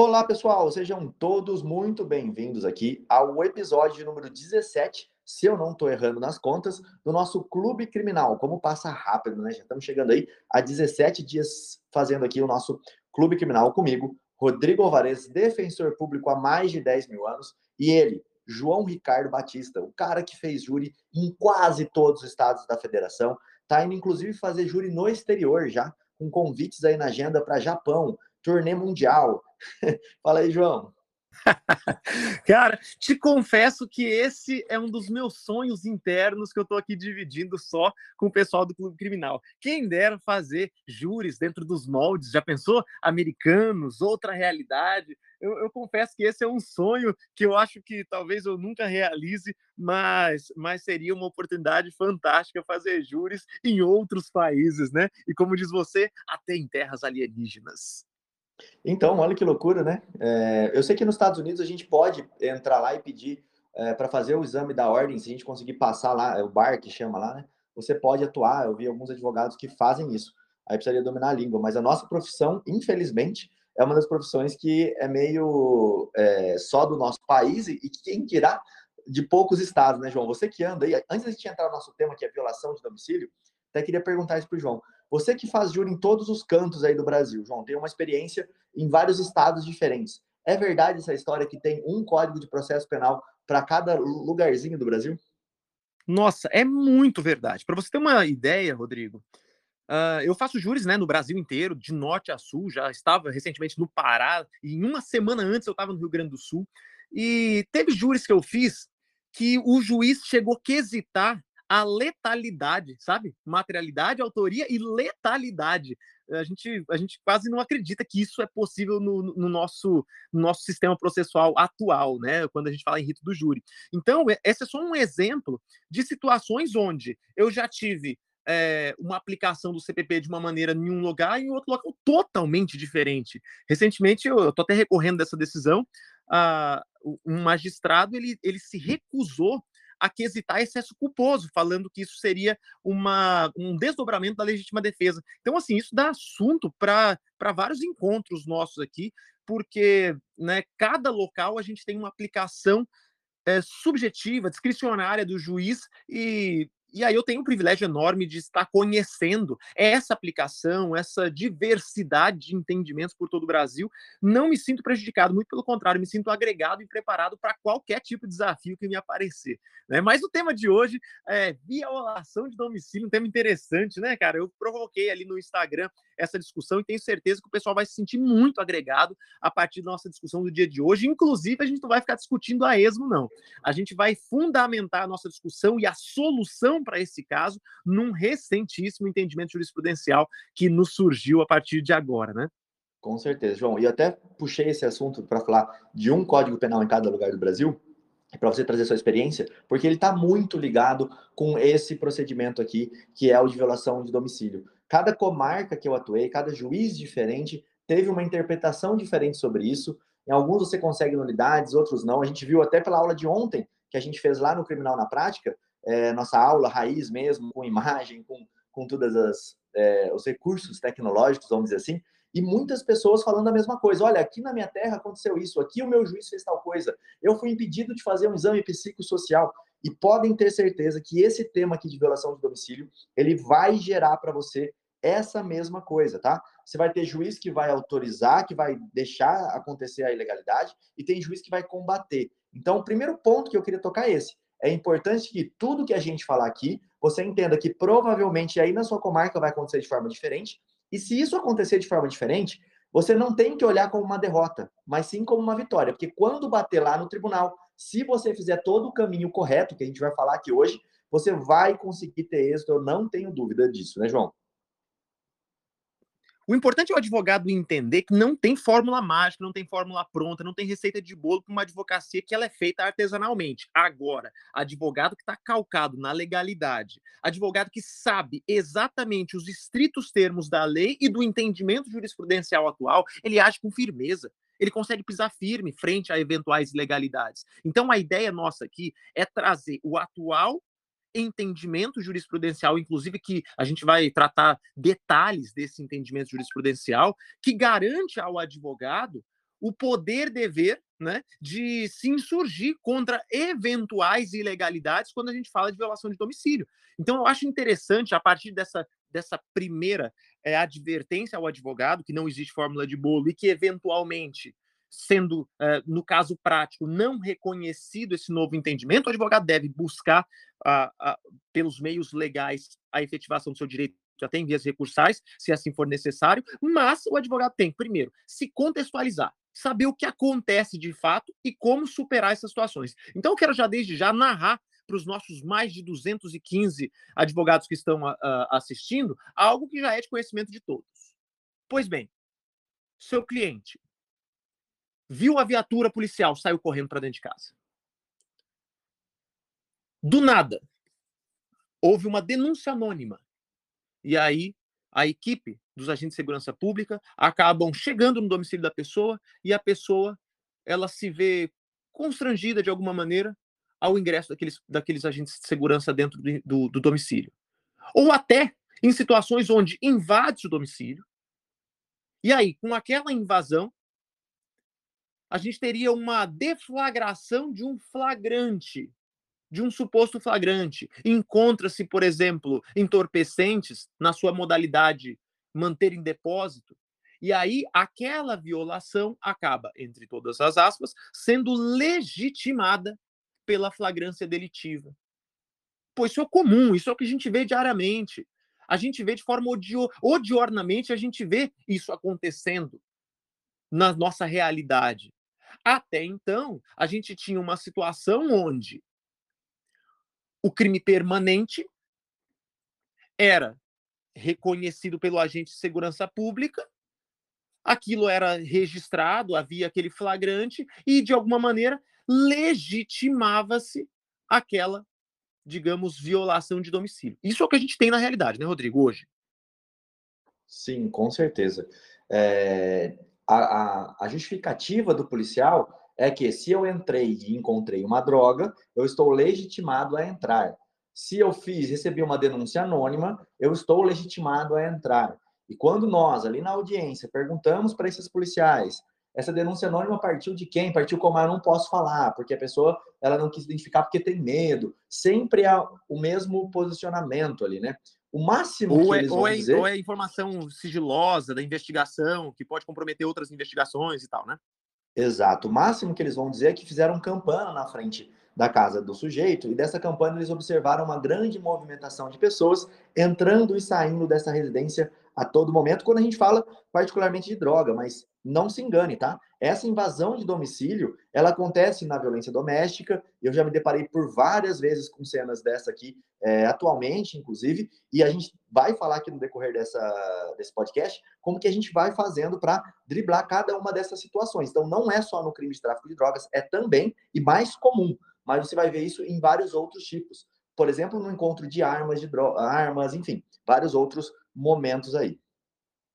Olá, pessoal, sejam todos muito bem-vindos aqui ao episódio número 17, se eu não estou errando nas contas, do nosso Clube Criminal. Como passa rápido, né? Já estamos chegando aí a 17 dias fazendo aqui o nosso Clube Criminal comigo, Rodrigo Alvarez, defensor público há mais de 10 mil anos, e ele, João Ricardo Batista, o cara que fez júri em quase todos os estados da federação, tá indo inclusive fazer júri no exterior já, com convites aí na agenda para Japão, turnê mundial. Fala aí, João. Cara, te confesso que esse é um dos meus sonhos internos que eu tô aqui dividindo só com o pessoal do Clube Criminal. Quem dera fazer júris dentro dos moldes, já pensou? Americanos, outra realidade. Eu, eu, confesso que esse é um sonho que eu acho que talvez eu nunca realize, mas, mas seria uma oportunidade fantástica fazer júris em outros países, né? E como diz você, até em terras alienígenas. Então, olha que loucura, né? É, eu sei que nos Estados Unidos a gente pode entrar lá e pedir é, para fazer o exame da ordem, se a gente conseguir passar lá, é o bar que chama lá, né? Você pode atuar. Eu vi alguns advogados que fazem isso. Aí precisaria dominar a língua, mas a nossa profissão, infelizmente, é uma das profissões que é meio é, só do nosso país e, quem dirá de poucos estados, né, João? Você que anda aí, antes de entrar no nosso tema, que é violação de domicílio, até queria perguntar isso para o João. Você que faz júri em todos os cantos aí do Brasil, João, tem uma experiência em vários estados diferentes. É verdade essa história que tem um código de processo penal para cada lugarzinho do Brasil? Nossa, é muito verdade. Para você ter uma ideia, Rodrigo, uh, eu faço júris né, no Brasil inteiro, de norte a sul. Já estava recentemente no Pará, e em uma semana antes eu estava no Rio Grande do Sul. E teve júris que eu fiz que o juiz chegou a quesitar a letalidade, sabe? Materialidade, autoria e letalidade. A gente, a gente quase não acredita que isso é possível no, no, nosso, no nosso sistema processual atual, né? Quando a gente fala em rito do júri. Então, esse é só um exemplo de situações onde eu já tive é, uma aplicação do CPP de uma maneira em um lugar e em outro local totalmente diferente. Recentemente, eu estou até recorrendo dessa decisão, uh, um magistrado ele, ele se recusou a quesitar excesso culposo, falando que isso seria uma, um desdobramento da legítima defesa. Então, assim, isso dá assunto para vários encontros nossos aqui, porque né, cada local a gente tem uma aplicação é, subjetiva, discricionária do juiz, e e aí eu tenho um privilégio enorme de estar conhecendo essa aplicação, essa diversidade de entendimentos por todo o Brasil. Não me sinto prejudicado, muito pelo contrário, me sinto agregado e preparado para qualquer tipo de desafio que me aparecer. Né? Mas o tema de hoje é violação de domicílio, um tema interessante, né, cara? Eu provoquei ali no Instagram essa discussão e tenho certeza que o pessoal vai se sentir muito agregado a partir da nossa discussão do dia de hoje. Inclusive, a gente não vai ficar discutindo a esmo, não. A gente vai fundamentar a nossa discussão e a solução para esse caso num recentíssimo entendimento jurisprudencial que nos surgiu a partir de agora, né? Com certeza, João. E até puxei esse assunto para falar de um código penal em cada lugar do Brasil, para você trazer sua experiência, porque ele está muito ligado com esse procedimento aqui, que é o de violação de domicílio. Cada comarca que eu atuei, cada juiz diferente, teve uma interpretação diferente sobre isso. Em alguns você consegue nulidades, outros não. A gente viu até pela aula de ontem, que a gente fez lá no Criminal na Prática, é, nossa aula raiz mesmo, com imagem, com, com todos é, os recursos tecnológicos, vamos dizer assim, e muitas pessoas falando a mesma coisa. Olha, aqui na minha terra aconteceu isso, aqui o meu juiz fez tal coisa, eu fui impedido de fazer um exame psicossocial. E podem ter certeza que esse tema aqui de violação de domicílio, ele vai gerar para você essa mesma coisa, tá? Você vai ter juiz que vai autorizar, que vai deixar acontecer a ilegalidade, e tem juiz que vai combater. Então, o primeiro ponto que eu queria tocar é esse é importante que tudo que a gente falar aqui, você entenda que provavelmente aí na sua comarca vai acontecer de forma diferente. E se isso acontecer de forma diferente, você não tem que olhar como uma derrota, mas sim como uma vitória. Porque quando bater lá no tribunal, se você fizer todo o caminho correto, que a gente vai falar aqui hoje, você vai conseguir ter êxito, eu não tenho dúvida disso, né, João? O importante é o advogado entender que não tem fórmula mágica, não tem fórmula pronta, não tem receita de bolo para uma advocacia que ela é feita artesanalmente. Agora, advogado que está calcado na legalidade, advogado que sabe exatamente os estritos termos da lei e do entendimento jurisprudencial atual, ele age com firmeza ele consegue pisar firme frente a eventuais ilegalidades. Então, a ideia nossa aqui é trazer o atual entendimento jurisprudencial, inclusive que a gente vai tratar detalhes desse entendimento jurisprudencial, que garante ao advogado o poder-dever né, de se insurgir contra eventuais ilegalidades quando a gente fala de violação de domicílio. Então, eu acho interessante, a partir dessa, dessa primeira é, advertência ao advogado, que não existe fórmula de bolo e que, eventualmente, sendo, é, no caso prático, não reconhecido esse novo entendimento, o advogado deve buscar, a, a, pelos meios legais, a efetivação do seu direito já tem vias recursais, se assim for necessário, mas o advogado tem, primeiro, se contextualizar, saber o que acontece de fato e como superar essas situações. Então, eu quero já desde já narrar para os nossos mais de 215 advogados que estão uh, assistindo algo que já é de conhecimento de todos. Pois bem, seu cliente viu a viatura policial, saiu correndo para dentro de casa. Do nada, houve uma denúncia anônima e aí a equipe dos agentes de segurança pública acabam chegando no domicílio da pessoa e a pessoa ela se vê constrangida de alguma maneira ao ingresso daqueles, daqueles agentes de segurança dentro do, do, do domicílio. Ou até em situações onde invade o domicílio, e aí, com aquela invasão, a gente teria uma deflagração de um flagrante de um suposto flagrante. Encontra-se, por exemplo, entorpecentes na sua modalidade manter em depósito, e aí aquela violação acaba, entre todas as aspas, sendo legitimada pela flagrância delitiva. Pois isso é comum, isso é o que a gente vê diariamente. A gente vê de forma odio, odiornamente, a gente vê isso acontecendo na nossa realidade. Até então, a gente tinha uma situação onde o crime permanente era reconhecido pelo agente de segurança pública, aquilo era registrado, havia aquele flagrante, e de alguma maneira legitimava-se aquela, digamos, violação de domicílio. Isso é o que a gente tem na realidade, né, Rodrigo, hoje? Sim, com certeza. É, a, a, a justificativa do policial é que se eu entrei e encontrei uma droga, eu estou legitimado a entrar. Se eu fiz, recebi uma denúncia anônima, eu estou legitimado a entrar. E quando nós, ali na audiência, perguntamos para esses policiais, essa denúncia anônima partiu de quem? Partiu como ah, eu não posso falar, porque a pessoa ela não quis identificar porque tem medo. Sempre há o mesmo posicionamento ali, né? O máximo ou que é, eles vão ou é, dizer... Ou é informação sigilosa da investigação, que pode comprometer outras investigações e tal, né? Exato. O máximo que eles vão dizer é que fizeram campana na frente da casa do sujeito e dessa campana eles observaram uma grande movimentação de pessoas entrando e saindo dessa residência a todo momento, quando a gente fala particularmente de droga, mas não se engane, tá? Essa invasão de domicílio, ela acontece na violência doméstica. Eu já me deparei por várias vezes com cenas dessa aqui, é, atualmente, inclusive, e a gente vai falar aqui no decorrer dessa, desse podcast como que a gente vai fazendo para driblar cada uma dessas situações. Então, não é só no crime de tráfico de drogas, é também e mais comum, mas você vai ver isso em vários outros tipos. Por exemplo, no encontro de armas, de armas, enfim, vários outros momentos aí.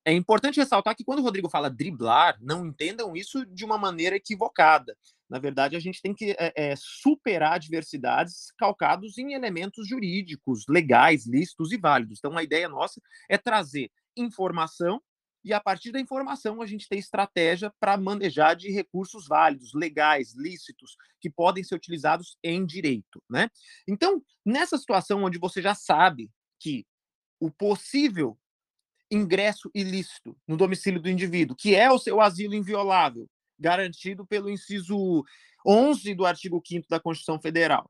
É importante ressaltar que quando o Rodrigo fala driblar, não entendam isso de uma maneira equivocada. Na verdade, a gente tem que é, superar adversidades calcados em elementos jurídicos, legais, lícitos e válidos. Então, a ideia nossa é trazer informação e, a partir da informação, a gente ter estratégia para manejar de recursos válidos, legais, lícitos, que podem ser utilizados em direito. Né? Então, nessa situação onde você já sabe que o possível ingresso ilícito no domicílio do indivíduo, que é o seu asilo inviolável, garantido pelo inciso 11 do artigo 5 da Constituição Federal.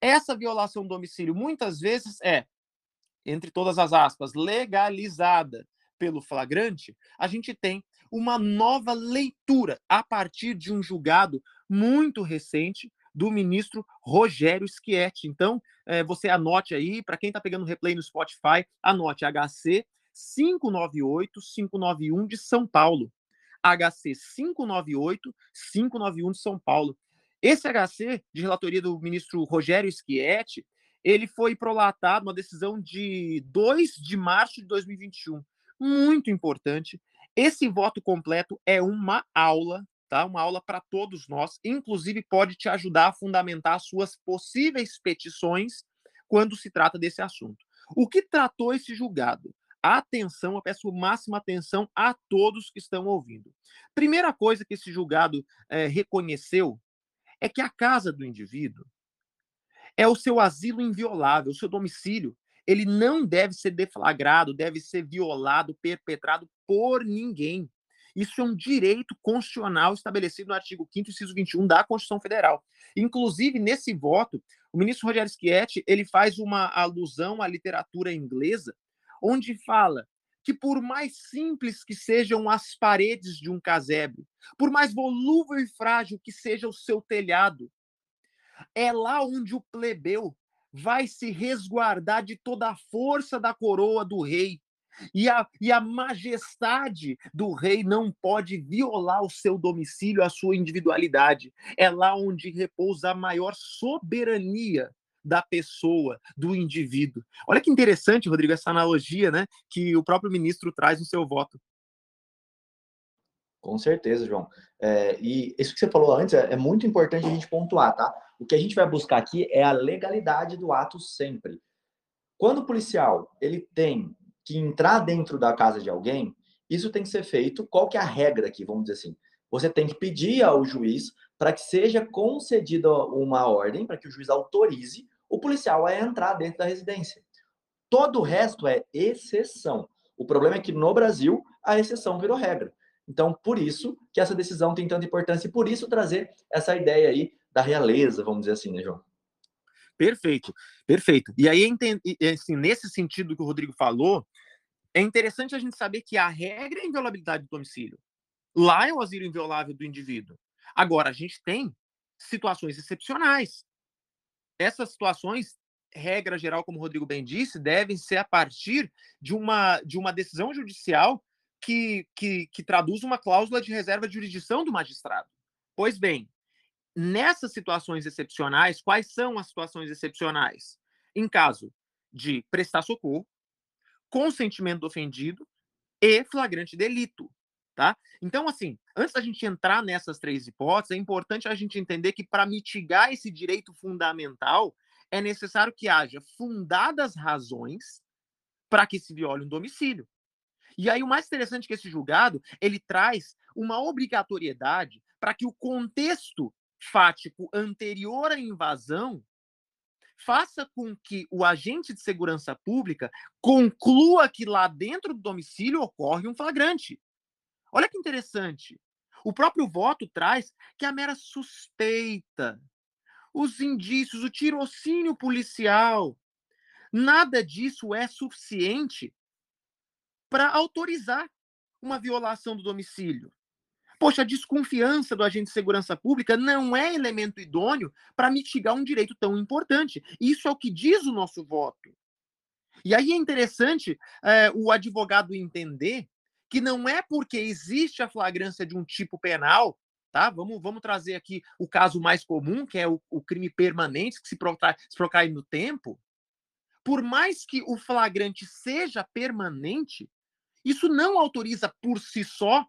Essa violação do domicílio muitas vezes é, entre todas as aspas, legalizada pelo flagrante, a gente tem uma nova leitura a partir de um julgado muito recente do ministro Rogério Schietti. Então, é, você anote aí, para quem está pegando replay no Spotify, anote HC 598-591 de São Paulo. HC 598-591 de São Paulo. Esse HC, de relatoria do ministro Rogério Schietti, ele foi prolatado, uma decisão de 2 de março de 2021. Muito importante. Esse voto completo é uma aula, tá? Uma aula para todos nós. Inclusive, pode te ajudar a fundamentar suas possíveis petições quando se trata desse assunto. O que tratou esse julgado? Atenção, eu peço máxima atenção a todos que estão ouvindo. Primeira coisa que esse julgado é, reconheceu é que a casa do indivíduo é o seu asilo inviolável, o seu domicílio. Ele não deve ser deflagrado, deve ser violado, perpetrado por ninguém. Isso é um direito constitucional estabelecido no artigo 5 inciso 21 da Constituição Federal. Inclusive, nesse voto, o ministro Rogério Schietti, ele faz uma alusão à literatura inglesa, onde fala que por mais simples que sejam as paredes de um casebre, por mais volúvel e frágil que seja o seu telhado, é lá onde o plebeu vai se resguardar de toda a força da coroa do rei. E a, e a majestade do rei não pode violar o seu domicílio, a sua individualidade. É lá onde repousa a maior soberania da pessoa, do indivíduo. Olha que interessante, Rodrigo, essa analogia né, que o próprio ministro traz no seu voto. Com certeza, João. É, e isso que você falou antes é, é, muito importante a gente pontuar, tá? O que a gente vai buscar aqui é a legalidade do ato sempre. Quando o policial ele tem que entrar dentro da casa de alguém, isso tem que ser feito. Qual que é a regra aqui? Vamos dizer assim. Você tem que pedir ao juiz para que seja concedida uma ordem, para que o juiz autorize o policial a entrar dentro da residência. Todo o resto é exceção. O problema é que no Brasil a exceção virou regra. Então, por isso que essa decisão tem tanta importância e por isso trazer essa ideia aí da realeza, vamos dizer assim, né, João? Perfeito, perfeito. E aí, assim, nesse sentido que o Rodrigo falou, é interessante a gente saber que a regra é a inviolabilidade do domicílio. Lá é o asilo inviolável do indivíduo. Agora, a gente tem situações excepcionais. Essas situações, regra geral, como o Rodrigo bem disse, devem ser a partir de uma, de uma decisão judicial que, que, que traduz uma cláusula de reserva de jurisdição do magistrado. Pois bem, nessas situações excepcionais, quais são as situações excepcionais? Em caso de prestar socorro, consentimento do ofendido e flagrante delito, tá? Então, assim, antes da gente entrar nessas três hipóteses, é importante a gente entender que para mitigar esse direito fundamental, é necessário que haja fundadas razões para que se viole um domicílio. E aí o mais interessante é que esse julgado, ele traz uma obrigatoriedade para que o contexto fático anterior à invasão faça com que o agente de segurança pública conclua que lá dentro do domicílio ocorre um flagrante. Olha que interessante. O próprio voto traz que a mera suspeita, os indícios, o tirocínio policial, nada disso é suficiente para autorizar uma violação do domicílio. Poxa, a desconfiança do agente de segurança pública não é elemento idôneo para mitigar um direito tão importante. Isso é o que diz o nosso voto. E aí é interessante é, o advogado entender que não é porque existe a flagrância de um tipo penal, tá? Vamos, vamos trazer aqui o caso mais comum, que é o, o crime permanente, que se, protrai, se no tempo. Por mais que o flagrante seja permanente, isso não autoriza por si só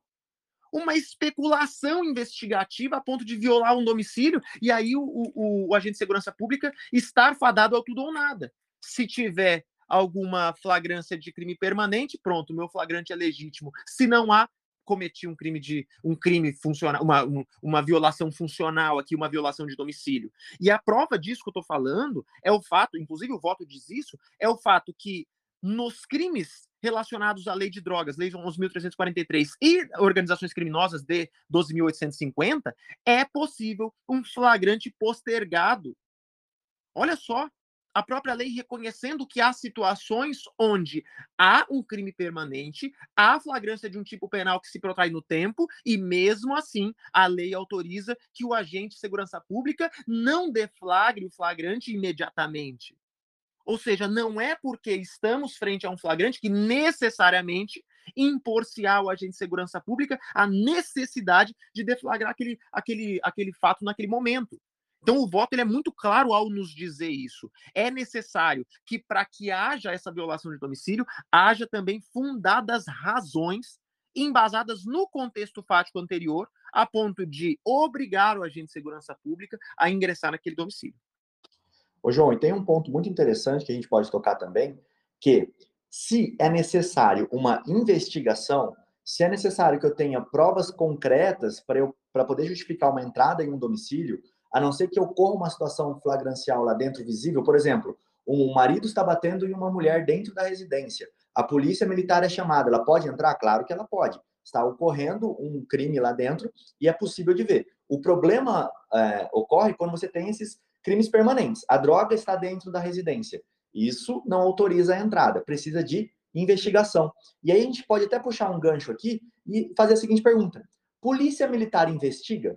uma especulação investigativa a ponto de violar um domicílio e aí o, o, o, agente de segurança pública estar fadado ao tudo ou nada. Se tiver alguma flagrância de crime permanente, pronto, meu flagrante é legítimo. Se não há, cometi um crime de um crime funcional, uma, uma violação funcional aqui, uma violação de domicílio. E a prova disso que eu estou falando é o fato, inclusive o voto diz isso, é o fato que nos crimes relacionados à lei de drogas, lei 11.343 e organizações criminosas de 12.850, é possível um flagrante postergado. Olha só, a própria lei reconhecendo que há situações onde há um crime permanente, há flagrância de um tipo penal que se protrai no tempo, e mesmo assim a lei autoriza que o agente de segurança pública não deflagre o flagrante imediatamente. Ou seja, não é porque estamos frente a um flagrante que necessariamente impor-se ao agente de segurança pública a necessidade de deflagrar aquele, aquele, aquele fato naquele momento. Então, o voto ele é muito claro ao nos dizer isso. É necessário que, para que haja essa violação de domicílio, haja também fundadas razões embasadas no contexto fático anterior, a ponto de obrigar o agente de segurança pública a ingressar naquele domicílio. Ô, João, e tem um ponto muito interessante que a gente pode tocar também, que Se é necessário uma investigação, se é necessário que eu tenha provas concretas para eu para poder justificar uma entrada em um domicílio, a não ser que ocorra uma situação flagrancial lá dentro visível, por exemplo, um marido está batendo em uma mulher dentro da residência. A polícia militar é chamada, ela pode entrar? Claro que ela pode. Está ocorrendo um crime lá dentro e é possível de ver. O problema é, ocorre quando você tem esses crimes permanentes. A droga está dentro da residência. Isso não autoriza a entrada, precisa de investigação. E aí a gente pode até puxar um gancho aqui e fazer a seguinte pergunta: Polícia Militar investiga?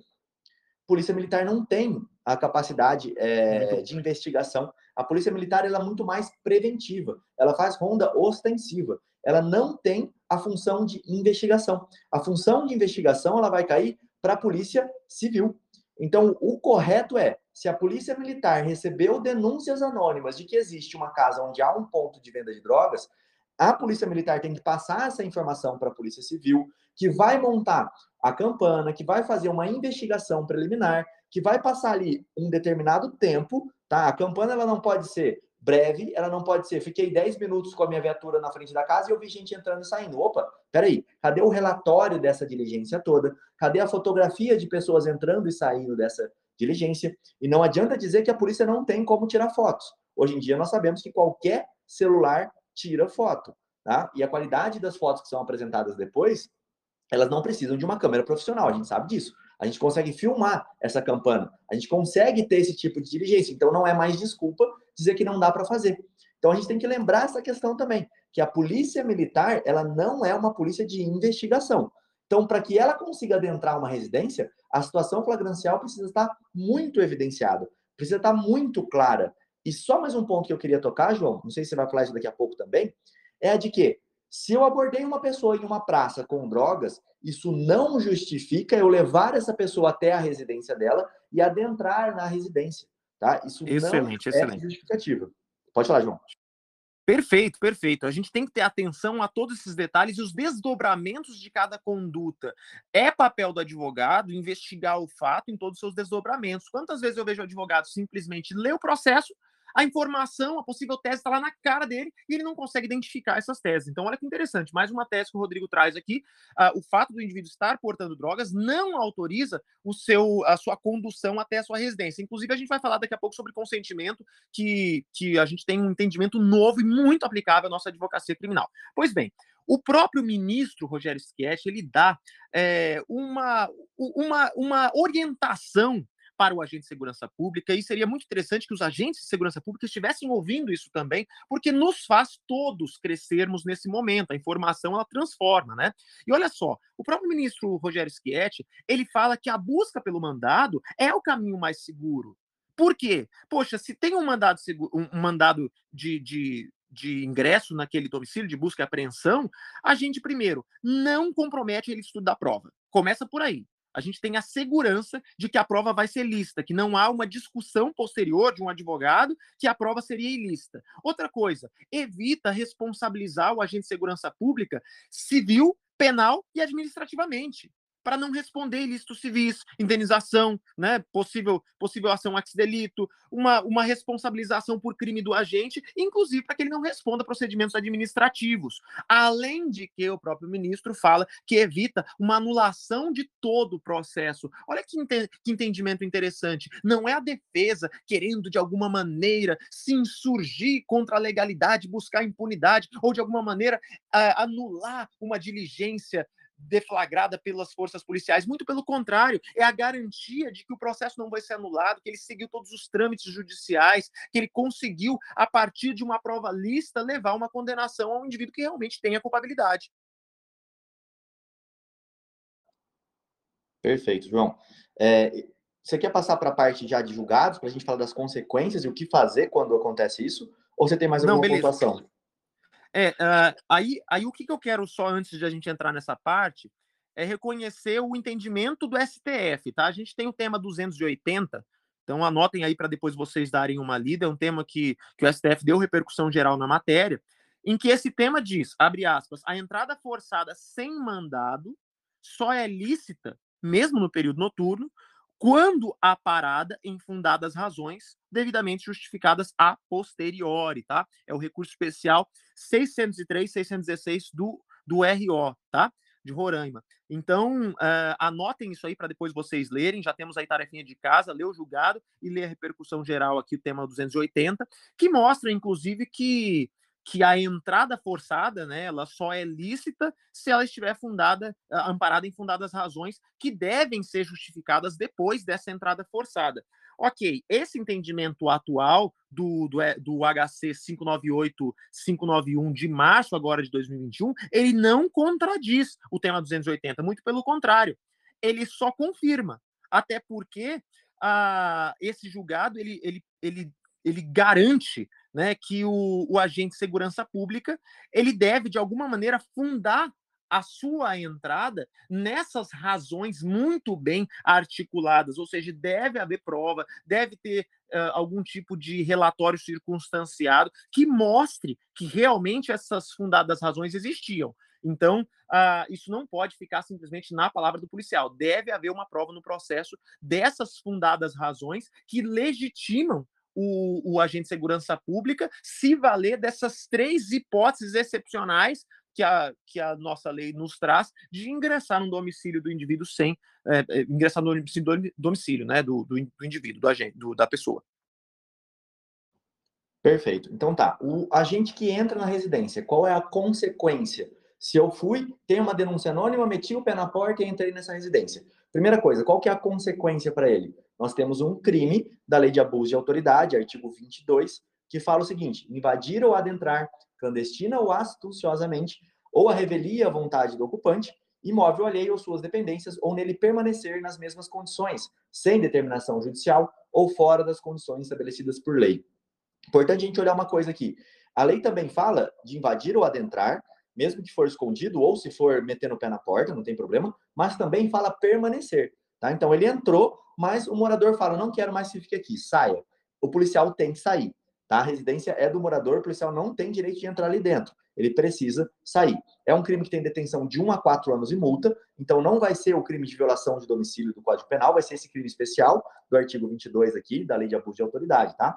Polícia Militar não tem a capacidade é, de investigação. A Polícia Militar ela é muito mais preventiva. Ela faz ronda ostensiva. Ela não tem a função de investigação. A função de investigação ela vai cair para a Polícia Civil. Então, o correto é, se a Polícia Militar recebeu denúncias anônimas de que existe uma casa onde há um ponto de venda de drogas, a Polícia Militar tem que passar essa informação para a Polícia Civil, que vai montar a campana, que vai fazer uma investigação preliminar, que vai passar ali um determinado tempo, tá? A campana ela não pode ser breve, ela não pode ser, fiquei 10 minutos com a minha viatura na frente da casa e eu vi gente entrando e saindo. Opa, peraí, cadê o relatório dessa diligência toda? Cadê a fotografia de pessoas entrando e saindo dessa diligência? E não adianta dizer que a polícia não tem como tirar fotos. Hoje em dia nós sabemos que qualquer celular tira foto, tá? E a qualidade das fotos que são apresentadas depois, elas não precisam de uma câmera profissional, a gente sabe disso. A gente consegue filmar essa campana, a gente consegue ter esse tipo de diligência, então não é mais desculpa dizer que não dá para fazer. Então a gente tem que lembrar essa questão também, que a polícia militar, ela não é uma polícia de investigação. Então, para que ela consiga adentrar uma residência, a situação flagrancial precisa estar muito evidenciada, precisa estar muito clara. E só mais um ponto que eu queria tocar, João, não sei se você vai falar isso daqui a pouco também, é a de que se eu abordei uma pessoa em uma praça com drogas, isso não justifica eu levar essa pessoa até a residência dela e adentrar na residência, tá? Isso excelente, não é justificativa. Pode falar, João. Perfeito, perfeito. A gente tem que ter atenção a todos esses detalhes e os desdobramentos de cada conduta. É papel do advogado investigar o fato em todos os seus desdobramentos. Quantas vezes eu vejo o advogado simplesmente ler o processo a informação, a possível tese está lá na cara dele e ele não consegue identificar essas teses. Então, olha que interessante, mais uma tese que o Rodrigo traz aqui. Uh, o fato do indivíduo estar portando drogas não autoriza o seu, a sua condução até a sua residência. Inclusive, a gente vai falar daqui a pouco sobre consentimento, que, que a gente tem um entendimento novo e muito aplicável à nossa advocacia criminal. Pois bem, o próprio ministro Rogério Schietti, ele dá é, uma, uma, uma orientação para o agente de segurança pública, e seria muito interessante que os agentes de segurança pública estivessem ouvindo isso também, porque nos faz todos crescermos nesse momento. A informação ela transforma, né? E olha só, o próprio ministro Rogério Schietti, ele fala que a busca pelo mandado é o caminho mais seguro. Por quê? Poxa, se tem um mandado, um mandado de, de, de ingresso naquele domicílio, de busca e apreensão, a gente, primeiro, não compromete ele estudo da prova. Começa por aí a gente tem a segurança de que a prova vai ser lícita, que não há uma discussão posterior de um advogado que a prova seria ilícita. Outra coisa, evita responsabilizar o agente de segurança pública civil, penal e administrativamente para não responder ilícitos civis, indenização, né, possível, possível ação ex delito, uma, uma responsabilização por crime do agente, inclusive para que ele não responda procedimentos administrativos. Além de que o próprio ministro fala que evita uma anulação de todo o processo. Olha que, ente que entendimento interessante. Não é a defesa querendo, de alguma maneira, se insurgir contra a legalidade, buscar impunidade, ou de alguma maneira uh, anular uma diligência deflagrada pelas forças policiais. Muito pelo contrário, é a garantia de que o processo não vai ser anulado, que ele seguiu todos os trâmites judiciais, que ele conseguiu, a partir de uma prova lista, levar uma condenação ao indivíduo que realmente tem a culpabilidade. Perfeito, João. É, você quer passar para a parte já de julgados, para a gente falar das consequências e o que fazer quando acontece isso? Ou você tem mais alguma pontuação? É, uh, aí, aí o que, que eu quero só antes de a gente entrar nessa parte é reconhecer o entendimento do STF, tá? A gente tem o tema 280, então anotem aí para depois vocês darem uma lida, é um tema que, que o STF deu repercussão geral na matéria, em que esse tema diz, abre aspas, a entrada forçada sem mandado só é lícita, mesmo no período noturno, quando a parada em fundadas razões devidamente justificadas a posteriori, tá? É o recurso especial 603 616 do do RO, tá? De Roraima. Então, uh, anotem isso aí para depois vocês lerem. Já temos aí tarefinha de casa, ler o julgado e ler a repercussão geral aqui, o tema 280, que mostra, inclusive, que que a entrada forçada, né, ela só é lícita se ela estiver fundada, amparada em fundadas razões que devem ser justificadas depois dessa entrada forçada. Ok, esse entendimento atual do, do, do HC 598-591 de março agora de 2021, ele não contradiz o tema 280, muito pelo contrário, ele só confirma, até porque ah, esse julgado ele, ele, ele, ele garante né, que o, o agente de segurança pública ele deve de alguma maneira fundar a sua entrada nessas razões muito bem articuladas, ou seja, deve haver prova, deve ter uh, algum tipo de relatório circunstanciado que mostre que realmente essas fundadas razões existiam. Então, uh, isso não pode ficar simplesmente na palavra do policial. Deve haver uma prova no processo dessas fundadas razões que legitimam o, o, agente de segurança pública se valer dessas três hipóteses excepcionais que a, que a nossa lei nos traz de ingressar no domicílio do indivíduo sem é, ingressar no domicílio, né, do, do, do indivíduo, do agente, do, da pessoa. Perfeito. Então tá. O agente que entra na residência, qual é a consequência? Se eu fui, tenho uma denúncia anônima, meti o pé na porta e entrei nessa residência. Primeira coisa, qual que é a consequência para ele? Nós temos um crime da Lei de Abuso de Autoridade, artigo 22, que fala o seguinte: invadir ou adentrar clandestina ou astuciosamente, ou a revelia à vontade do ocupante, imóvel alheio ou suas dependências, ou nele permanecer nas mesmas condições, sem determinação judicial ou fora das condições estabelecidas por lei. Importante a gente olhar uma coisa aqui. A lei também fala de invadir ou adentrar, mesmo que for escondido ou se for metendo o pé na porta, não tem problema, mas também fala permanecer. Tá? Então ele entrou, mas o morador fala: não quero mais que fique aqui, saia. O policial tem que sair. Tá? A residência é do morador, o policial não tem direito de entrar ali dentro. Ele precisa sair. É um crime que tem detenção de 1 a 4 anos e multa, então não vai ser o crime de violação de domicílio do Código Penal, vai ser esse crime especial do artigo 22 aqui, da Lei de Abuso de Autoridade, tá?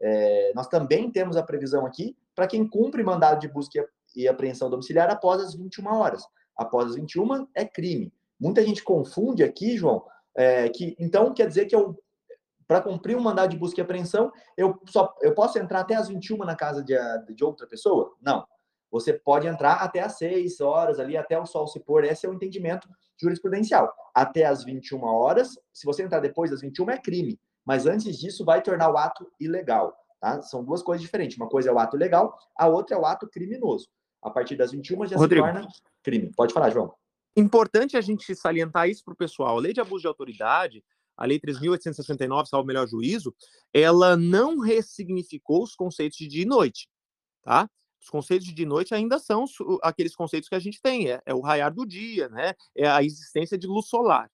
É, nós também temos a previsão aqui para quem cumpre mandado de busca e apreensão domiciliar após as 21 horas. Após as 21 é crime. Muita gente confunde aqui, João, é, que então quer dizer que eu para cumprir um mandado de busca e apreensão, eu só eu posso entrar até as 21 na casa de, de outra pessoa? Não. Você pode entrar até às 6 horas ali, até o sol se pôr. Esse é o entendimento jurisprudencial. Até às 21 horas, se você entrar depois das 21 é crime, mas antes disso vai tornar o ato ilegal, tá? São duas coisas diferentes. Uma coisa é o ato legal, a outra é o ato criminoso. A partir das 21 já Rodrigo. se torna crime. Pode falar, João. Importante a gente salientar isso para o pessoal. A lei de abuso de autoridade, a Lei 3.869, salvo melhor juízo, ela não ressignificou os conceitos de dia e noite, tá? Os conceitos de dia e noite ainda são aqueles conceitos que a gente tem, é, é o raiar do dia, né? É a existência de luz solar.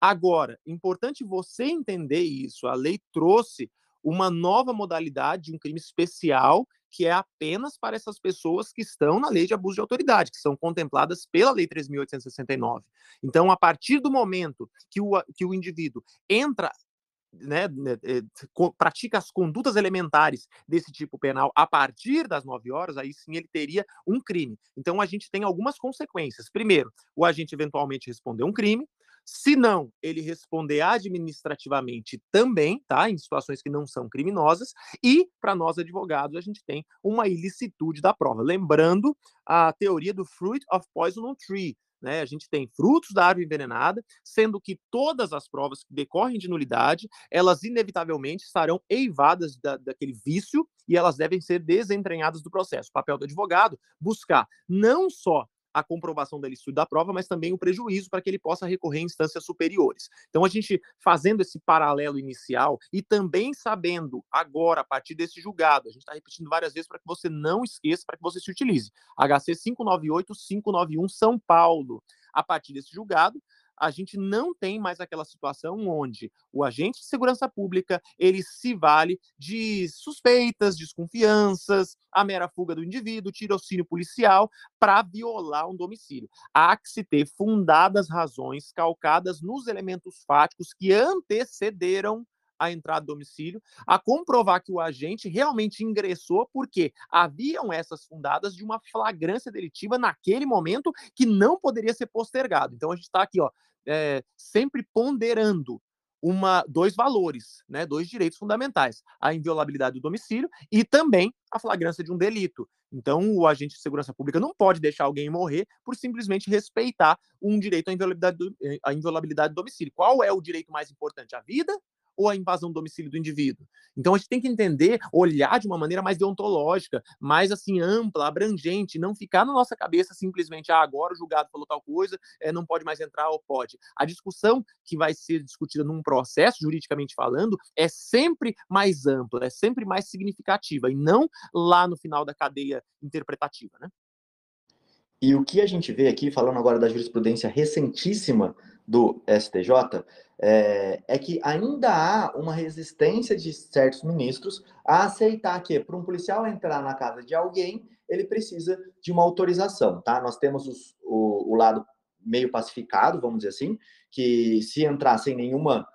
Agora, importante você entender isso. A lei trouxe uma nova modalidade, um crime especial, que é apenas para essas pessoas que estão na lei de abuso de autoridade, que são contempladas pela Lei 3.869. Então, a partir do momento que o, que o indivíduo entra né, né eh, pratica as condutas elementares desse tipo penal a partir das 9 horas, aí sim ele teria um crime. Então a gente tem algumas consequências. Primeiro, o agente eventualmente respondeu um crime. Se não, ele responder administrativamente também, tá? Em situações que não são criminosas. E, para nós advogados, a gente tem uma ilicitude da prova. Lembrando a teoria do Fruit of Poison on Tree. Né, a gente tem frutos da árvore envenenada, sendo que todas as provas que decorrem de nulidade, elas inevitavelmente estarão eivadas da, daquele vício e elas devem ser desentranhadas do processo. O papel do advogado buscar não só a comprovação da licitude da prova, mas também o prejuízo para que ele possa recorrer em instâncias superiores. Então, a gente fazendo esse paralelo inicial e também sabendo agora, a partir desse julgado, a gente está repetindo várias vezes para que você não esqueça, para que você se utilize. HC 598-591 São Paulo. A partir desse julgado, a gente não tem mais aquela situação onde o agente de segurança pública ele se vale de suspeitas, desconfianças, a mera fuga do indivíduo, tirocínio policial para violar um domicílio. Há que se ter fundadas razões calcadas nos elementos fáticos que antecederam a entrada do domicílio, a comprovar que o agente realmente ingressou porque haviam essas fundadas de uma flagrância delitiva naquele momento que não poderia ser postergado. Então a gente está aqui, ó, é, sempre ponderando uma, dois valores, né, dois direitos fundamentais: a inviolabilidade do domicílio e também a flagrância de um delito. Então, o agente de segurança pública não pode deixar alguém morrer por simplesmente respeitar um direito à inviolabilidade do, eh, à inviolabilidade do domicílio. Qual é o direito mais importante? A vida ou a invasão do domicílio do indivíduo. Então a gente tem que entender, olhar de uma maneira mais deontológica, mais assim ampla, abrangente, não ficar na nossa cabeça simplesmente ah, agora o julgado falou tal coisa, é, não pode mais entrar ou pode. A discussão que vai ser discutida num processo juridicamente falando é sempre mais ampla, é sempre mais significativa e não lá no final da cadeia interpretativa, né? E o que a gente vê aqui, falando agora da jurisprudência recentíssima do STJ, é, é, que ainda há uma resistência de certos ministros a aceitar que, para um policial entrar na casa de alguém, ele precisa de uma autorização, tá? Nós temos os, o, o, lado meio pacificado, vamos dizer assim, que se entrar sem nenhuma,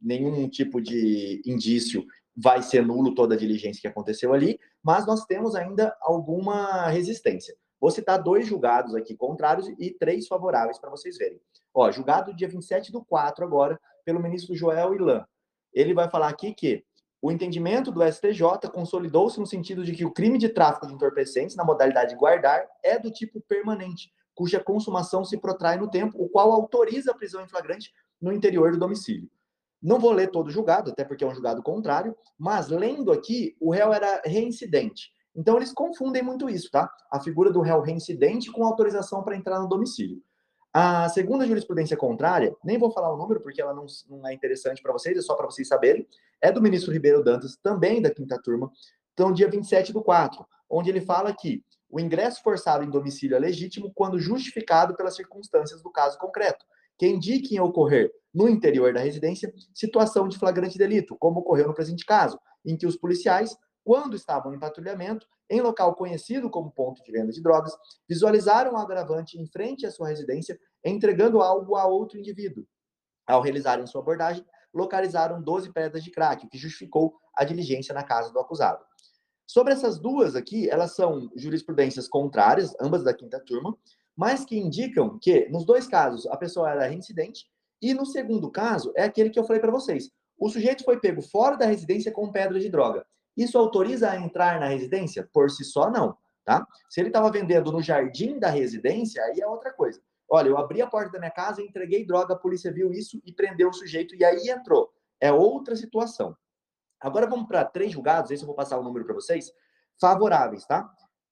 nenhum tipo de indício, vai ser nulo toda a diligência que aconteceu ali, mas nós temos ainda alguma resistência. Vou citar dois julgados aqui contrários e três favoráveis para vocês verem. Ó, julgado dia 27 do 4 agora, pelo ministro Joel Ilan. Ele vai falar aqui que o entendimento do STJ consolidou-se no sentido de que o crime de tráfico de entorpecentes, na modalidade guardar, é do tipo permanente, cuja consumação se protrai no tempo, o qual autoriza a prisão em flagrante no interior do domicílio. Não vou ler todo o julgado, até porque é um julgado contrário, mas lendo aqui, o réu era reincidente. Então eles confundem muito isso, tá? A figura do réu reincidente com autorização para entrar no domicílio. A segunda jurisprudência contrária, nem vou falar o número porque ela não, não é interessante para vocês, é só para vocês saberem, é do ministro Ribeiro Dantas, também da quinta turma, então dia 27 do 4, onde ele fala que o ingresso forçado em domicílio é legítimo quando justificado pelas circunstâncias do caso concreto, que indiquem ocorrer no interior da residência situação de flagrante delito, como ocorreu no presente caso, em que os policiais quando estavam em patrulhamento, em local conhecido como ponto de venda de drogas, visualizaram o agravante em frente à sua residência, entregando algo a outro indivíduo. Ao realizarem sua abordagem, localizaram 12 pedras de crack, o que justificou a diligência na casa do acusado. Sobre essas duas aqui, elas são jurisprudências contrárias, ambas da quinta turma, mas que indicam que, nos dois casos, a pessoa era reincidente, e no segundo caso, é aquele que eu falei para vocês. O sujeito foi pego fora da residência com pedra de droga. Isso autoriza a entrar na residência? Por si só, não. Tá? Se ele estava vendendo no jardim da residência, aí é outra coisa. Olha, eu abri a porta da minha casa, entreguei droga, a polícia viu isso e prendeu o sujeito, e aí entrou. É outra situação. Agora vamos para três julgados, esse eu vou passar o número para vocês, favoráveis, tá?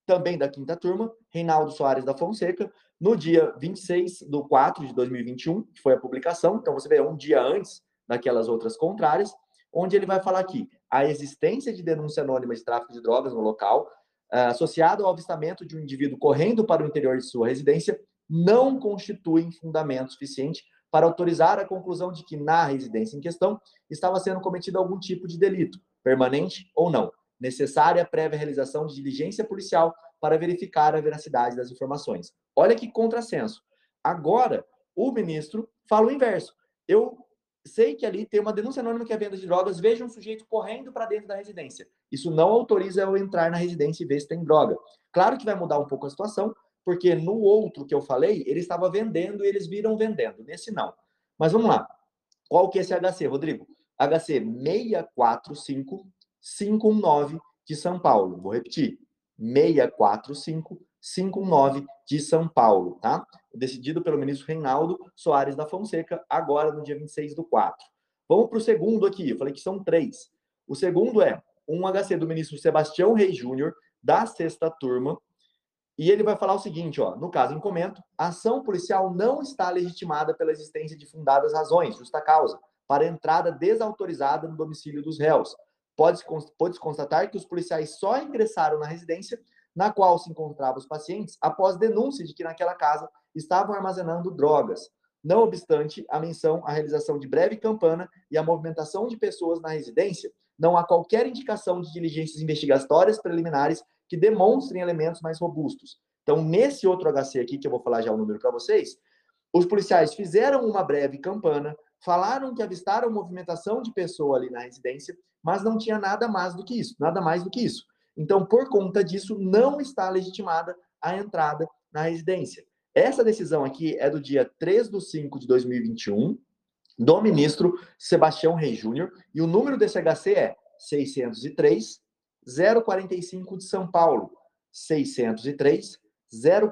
Também da quinta turma, Reinaldo Soares da Fonseca, no dia 26 do 4 de 2021, que foi a publicação, então você vê um dia antes daquelas outras contrárias, onde ele vai falar aqui a existência de denúncia anônima de tráfico de drogas no local, uh, associado ao avistamento de um indivíduo correndo para o interior de sua residência, não constituem fundamento suficiente para autorizar a conclusão de que na residência em questão estava sendo cometido algum tipo de delito, permanente ou não, necessária prévia realização de diligência policial para verificar a veracidade das informações. Olha que contrassenso. Agora, o ministro fala o inverso. Eu sei que ali tem uma denúncia anônima que é venda de drogas, veja um sujeito correndo para dentro da residência. Isso não autoriza eu entrar na residência e ver se tem droga. Claro que vai mudar um pouco a situação, porque no outro que eu falei, ele estava vendendo e eles viram vendendo. Nesse não. Mas vamos lá. Qual que é esse HC, Rodrigo? HC 645519 de São Paulo. Vou repetir. 645519 de São Paulo, tá? Decidido pelo ministro Reinaldo Soares da Fonseca, agora no dia 26 do 4. Vamos para o segundo aqui, eu falei que são três. O segundo é um HC do ministro Sebastião Reis Júnior, da sexta turma, e ele vai falar o seguinte, ó, no caso em comento, a ação policial não está legitimada pela existência de fundadas razões, justa causa, para entrada desautorizada no domicílio dos réus. Pode-se pode constatar que os policiais só ingressaram na residência na qual se encontravam os pacientes após denúncia de que naquela casa estavam armazenando drogas. não obstante a menção à realização de breve campana e a movimentação de pessoas na residência, não há qualquer indicação de diligências investigatórias preliminares que demonstrem elementos mais robustos. Então, nesse outro HC aqui, que eu vou falar já o número para vocês, os policiais fizeram uma breve campana, falaram que avistaram movimentação de pessoa ali na residência, mas não tinha nada mais do que isso, nada mais do que isso. Então, por conta disso, não está legitimada a entrada na residência. Essa decisão aqui é do dia 3 de 5 de 2021, do ministro Sebastião Rei Júnior, e o número desse HC é 603 045 de São Paulo. 603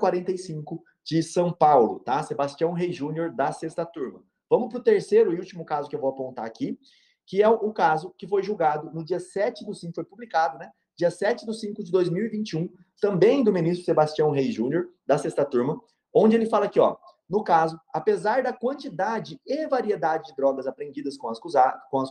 045 de São Paulo, tá? Sebastião Rei Júnior, da sexta turma. Vamos para o terceiro e último caso que eu vou apontar aqui, que é o caso que foi julgado no dia 7 do 5, foi publicado, né? Dia 7 do 5 de 2021, também do ministro Sebastião Rei Júnior, da sexta turma, onde ele fala aqui, ó, no caso, apesar da quantidade e variedade de drogas apreendidas com, com,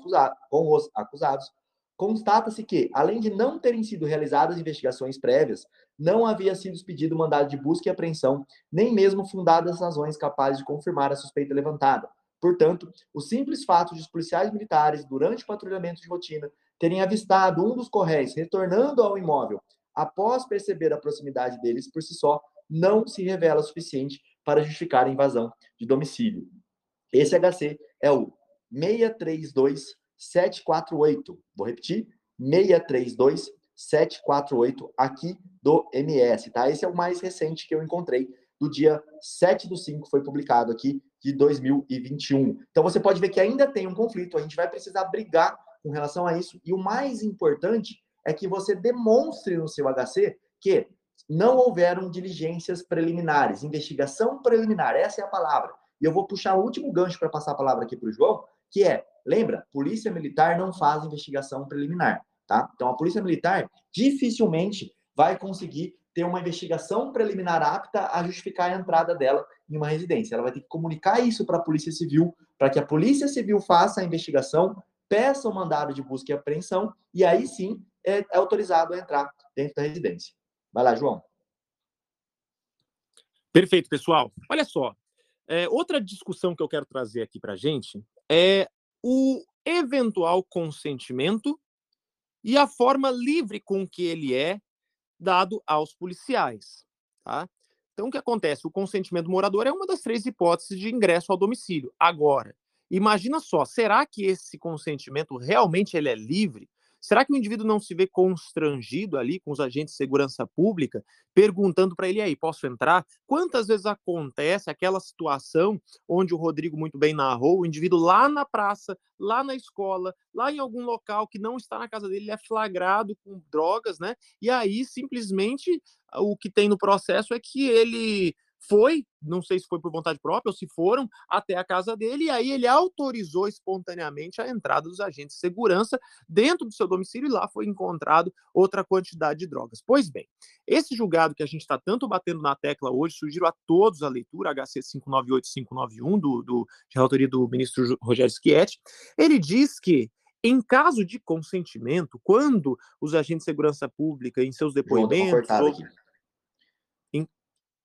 com os acusados, constata-se que, além de não terem sido realizadas investigações prévias, não havia sido expedido mandado de busca e apreensão, nem mesmo fundadas razões capazes de confirmar a suspeita levantada. Portanto, o simples fato de os policiais militares, durante patrulhamento de rotina, terem avistado um dos correios retornando ao imóvel após perceber a proximidade deles por si só, não se revela suficiente para justificar a invasão de domicílio. Esse HC é o 632748. Vou repetir: 632748 aqui do MS, tá? Esse é o mais recente que eu encontrei do dia 7 do 5, foi publicado aqui de 2021. Então você pode ver que ainda tem um conflito, a gente vai precisar brigar com relação a isso, e o mais importante é que você demonstre no seu HC que não houveram diligências preliminares, investigação preliminar, essa é a palavra. E eu vou puxar o último gancho para passar a palavra aqui para o João, que é, lembra, polícia militar não faz investigação preliminar, tá? Então a polícia militar dificilmente vai conseguir ter uma investigação preliminar apta a justificar a entrada dela em uma residência. Ela vai ter que comunicar isso para a Polícia Civil, para que a Polícia Civil faça a investigação, peça o mandado de busca e apreensão, e aí sim é, autorizado a entrar dentro da residência. Vai lá, João. Perfeito, pessoal. Olha só, é, outra discussão que eu quero trazer aqui para a gente é o eventual consentimento e a forma livre com que ele é dado aos policiais. Tá? Então, o que acontece? O consentimento do morador é uma das três hipóteses de ingresso ao domicílio. Agora, imagina só, será que esse consentimento realmente ele é livre? Será que o indivíduo não se vê constrangido ali com os agentes de segurança pública, perguntando para ele aí, posso entrar? Quantas vezes acontece aquela situação onde o Rodrigo muito bem narrou, o indivíduo lá na praça, lá na escola, lá em algum local que não está na casa dele, ele é flagrado com drogas, né? E aí simplesmente o que tem no processo é que ele foi, não sei se foi por vontade própria ou se foram até a casa dele, e aí ele autorizou espontaneamente a entrada dos agentes de segurança dentro do seu domicílio e lá foi encontrado outra quantidade de drogas. Pois bem, esse julgado que a gente está tanto batendo na tecla hoje, sugiro a todos a leitura, HC 598-591, do, do, de autoria do ministro Rogério Schietti, ele diz que em caso de consentimento, quando os agentes de segurança pública, em seus depoimentos,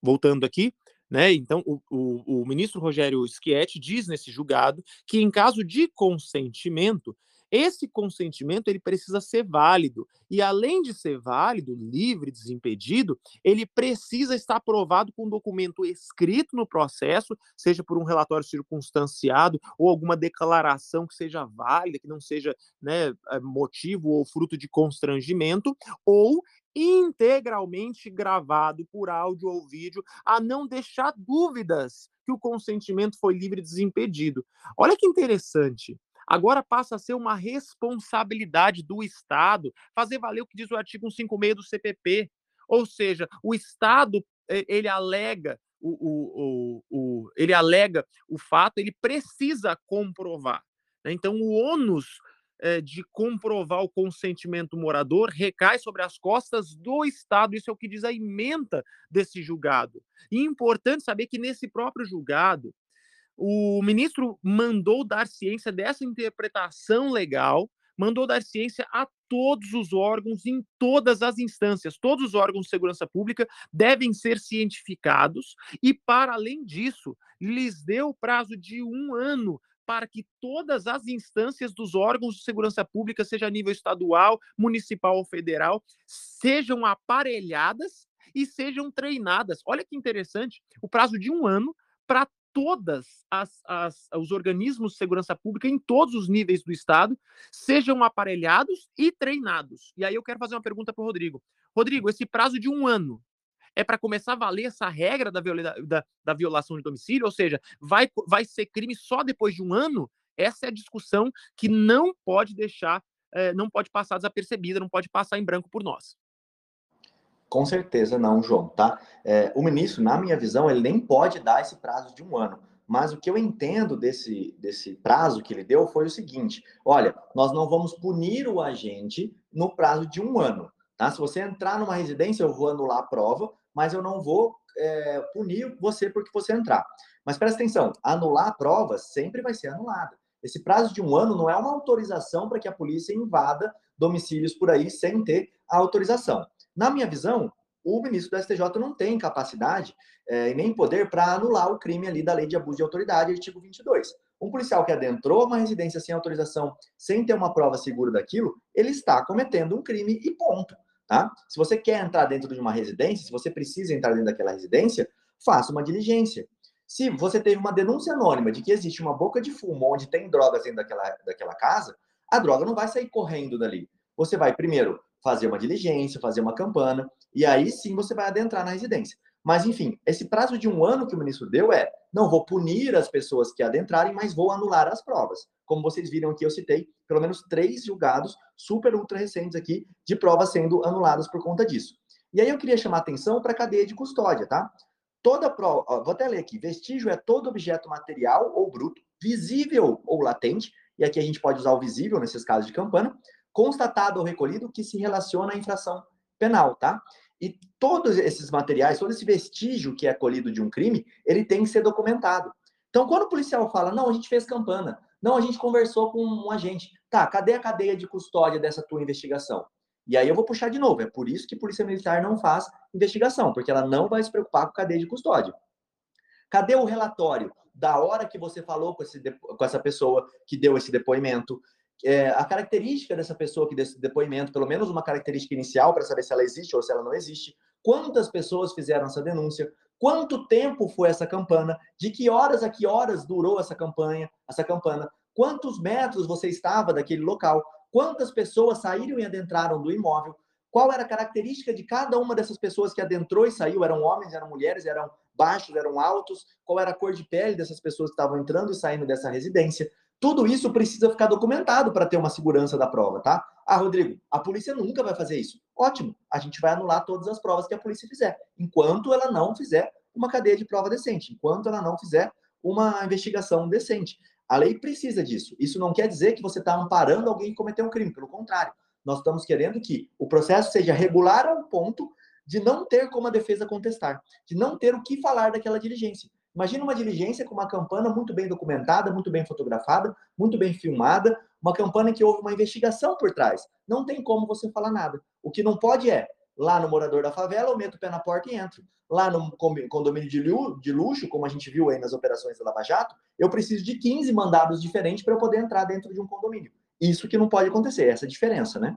voltando aqui, né? Então, o, o, o, ministro Rogério Schietti diz nesse julgado que, em caso de consentimento, esse consentimento ele precisa ser válido. E, além de ser válido, livre, desimpedido, ele precisa estar aprovado com um documento escrito no processo, seja por um relatório circunstanciado ou alguma declaração que seja válida, que não seja né, eh, motivo ou fruto de constrangimento, ou integralmente gravado por áudio ou vídeo, a não deixar dúvidas que o consentimento foi livre e desimpedido. Olha que interessante. Agora passa a ser uma responsabilidade do Estado fazer valer o que diz o artigo 156 do CPP. Ou seja, o Estado ele alega o, o, o, o ele alega o fato, ele precisa comprovar. Né? Então, o ônus é, de comprovar o consentimento morador recai sobre as costas do Estado. Isso é o que diz a emenda desse julgado. E é importante saber que nesse próprio julgado, o ministro mandou dar ciência dessa interpretação legal, mandou dar ciência a todos os órgãos, em todas as instâncias. Todos os órgãos de segurança pública devem ser cientificados e, para além disso, lhes deu prazo de um ano para que todas as instâncias dos órgãos de segurança pública, seja a nível estadual, municipal ou federal, sejam aparelhadas e sejam treinadas. Olha que interessante, o prazo de um ano para todas as, as, os organismos de segurança pública em todos os níveis do estado sejam aparelhados e treinados. E aí eu quero fazer uma pergunta para o Rodrigo. Rodrigo, esse prazo de um ano é para começar a valer essa regra da, viola, da, da, violação de domicílio? Ou seja, vai, vai ser crime só depois de um ano? Essa é a discussão que não pode deixar, é, não pode passar desapercebida, não pode passar em branco por nós. Com certeza não, João, tá? É, o ministro, na minha visão, ele nem pode dar esse prazo de um ano. Mas o que eu entendo desse, desse prazo que ele deu foi o seguinte: olha, nós não vamos punir o agente no prazo de um ano. Tá? Se você entrar numa residência, eu vou anular a prova, mas eu não vou é, punir você porque você entrar. Mas presta atenção: anular a prova sempre vai ser anulada. Esse prazo de um ano não é uma autorização para que a polícia invada domicílios por aí sem ter a autorização. Na minha visão, o ministro do STJ não tem capacidade é, e nem poder para anular o crime ali da lei de abuso de autoridade, artigo 22. Um policial que adentrou uma residência sem autorização, sem ter uma prova segura daquilo, ele está cometendo um crime e ponto. Tá? Se você quer entrar dentro de uma residência, se você precisa entrar dentro daquela residência, faça uma diligência. Se você teve uma denúncia anônima de que existe uma boca de fumo onde tem drogas dentro daquela, daquela casa, a droga não vai sair correndo dali. Você vai primeiro fazer uma diligência, fazer uma campana, e aí sim você vai adentrar na residência. Mas, enfim, esse prazo de um ano que o ministro deu é: não vou punir as pessoas que adentrarem, mas vou anular as provas. Como vocês viram aqui, eu citei pelo menos três julgados super ultra recentes aqui de provas sendo anuladas por conta disso. E aí eu queria chamar atenção para a cadeia de custódia, tá? Toda prova, vou até ler aqui: vestígio é todo objeto material ou bruto, visível ou latente, e aqui a gente pode usar o visível nesses casos de campana, constatado ou recolhido que se relaciona à infração penal, tá? E todos esses materiais, todo esse vestígio que é colhido de um crime, ele tem que ser documentado. Então, quando o policial fala, não, a gente fez campana, não, a gente conversou com um agente, tá, cadê a cadeia de custódia dessa tua investigação? E aí eu vou puxar de novo, é por isso que a Polícia Militar não faz investigação, porque ela não vai se preocupar com cadeia de custódia. Cadê o relatório da hora que você falou com, esse, com essa pessoa que deu esse depoimento? É, a característica dessa pessoa que desse depoimento, pelo menos uma característica inicial para saber se ela existe ou se ela não existe, quantas pessoas fizeram essa denúncia, quanto tempo foi essa campana, de que horas a que horas durou essa campanha, essa campana, quantos metros você estava daquele local, quantas pessoas saíram e adentraram do imóvel, qual era a característica de cada uma dessas pessoas que adentrou e saiu, eram homens, eram mulheres, eram baixos, eram altos, qual era a cor de pele dessas pessoas que estavam entrando e saindo dessa residência, tudo isso precisa ficar documentado para ter uma segurança da prova, tá? Ah, Rodrigo, a polícia nunca vai fazer isso. Ótimo, a gente vai anular todas as provas que a polícia fizer, enquanto ela não fizer uma cadeia de prova decente, enquanto ela não fizer uma investigação decente. A lei precisa disso. Isso não quer dizer que você está amparando alguém que cometeu um crime, pelo contrário. Nós estamos querendo que o processo seja regular ao ponto de não ter como a defesa contestar, de não ter o que falar daquela diligência. Imagina uma diligência com uma campana muito bem documentada, muito bem fotografada, muito bem filmada, uma campana que houve uma investigação por trás. Não tem como você falar nada. O que não pode é, lá no morador da favela, eu meto o pé na porta e entro. Lá no condomínio de luxo, como a gente viu aí nas operações da Lava Jato, eu preciso de 15 mandados diferentes para eu poder entrar dentro de um condomínio. Isso que não pode acontecer, essa é a diferença, né?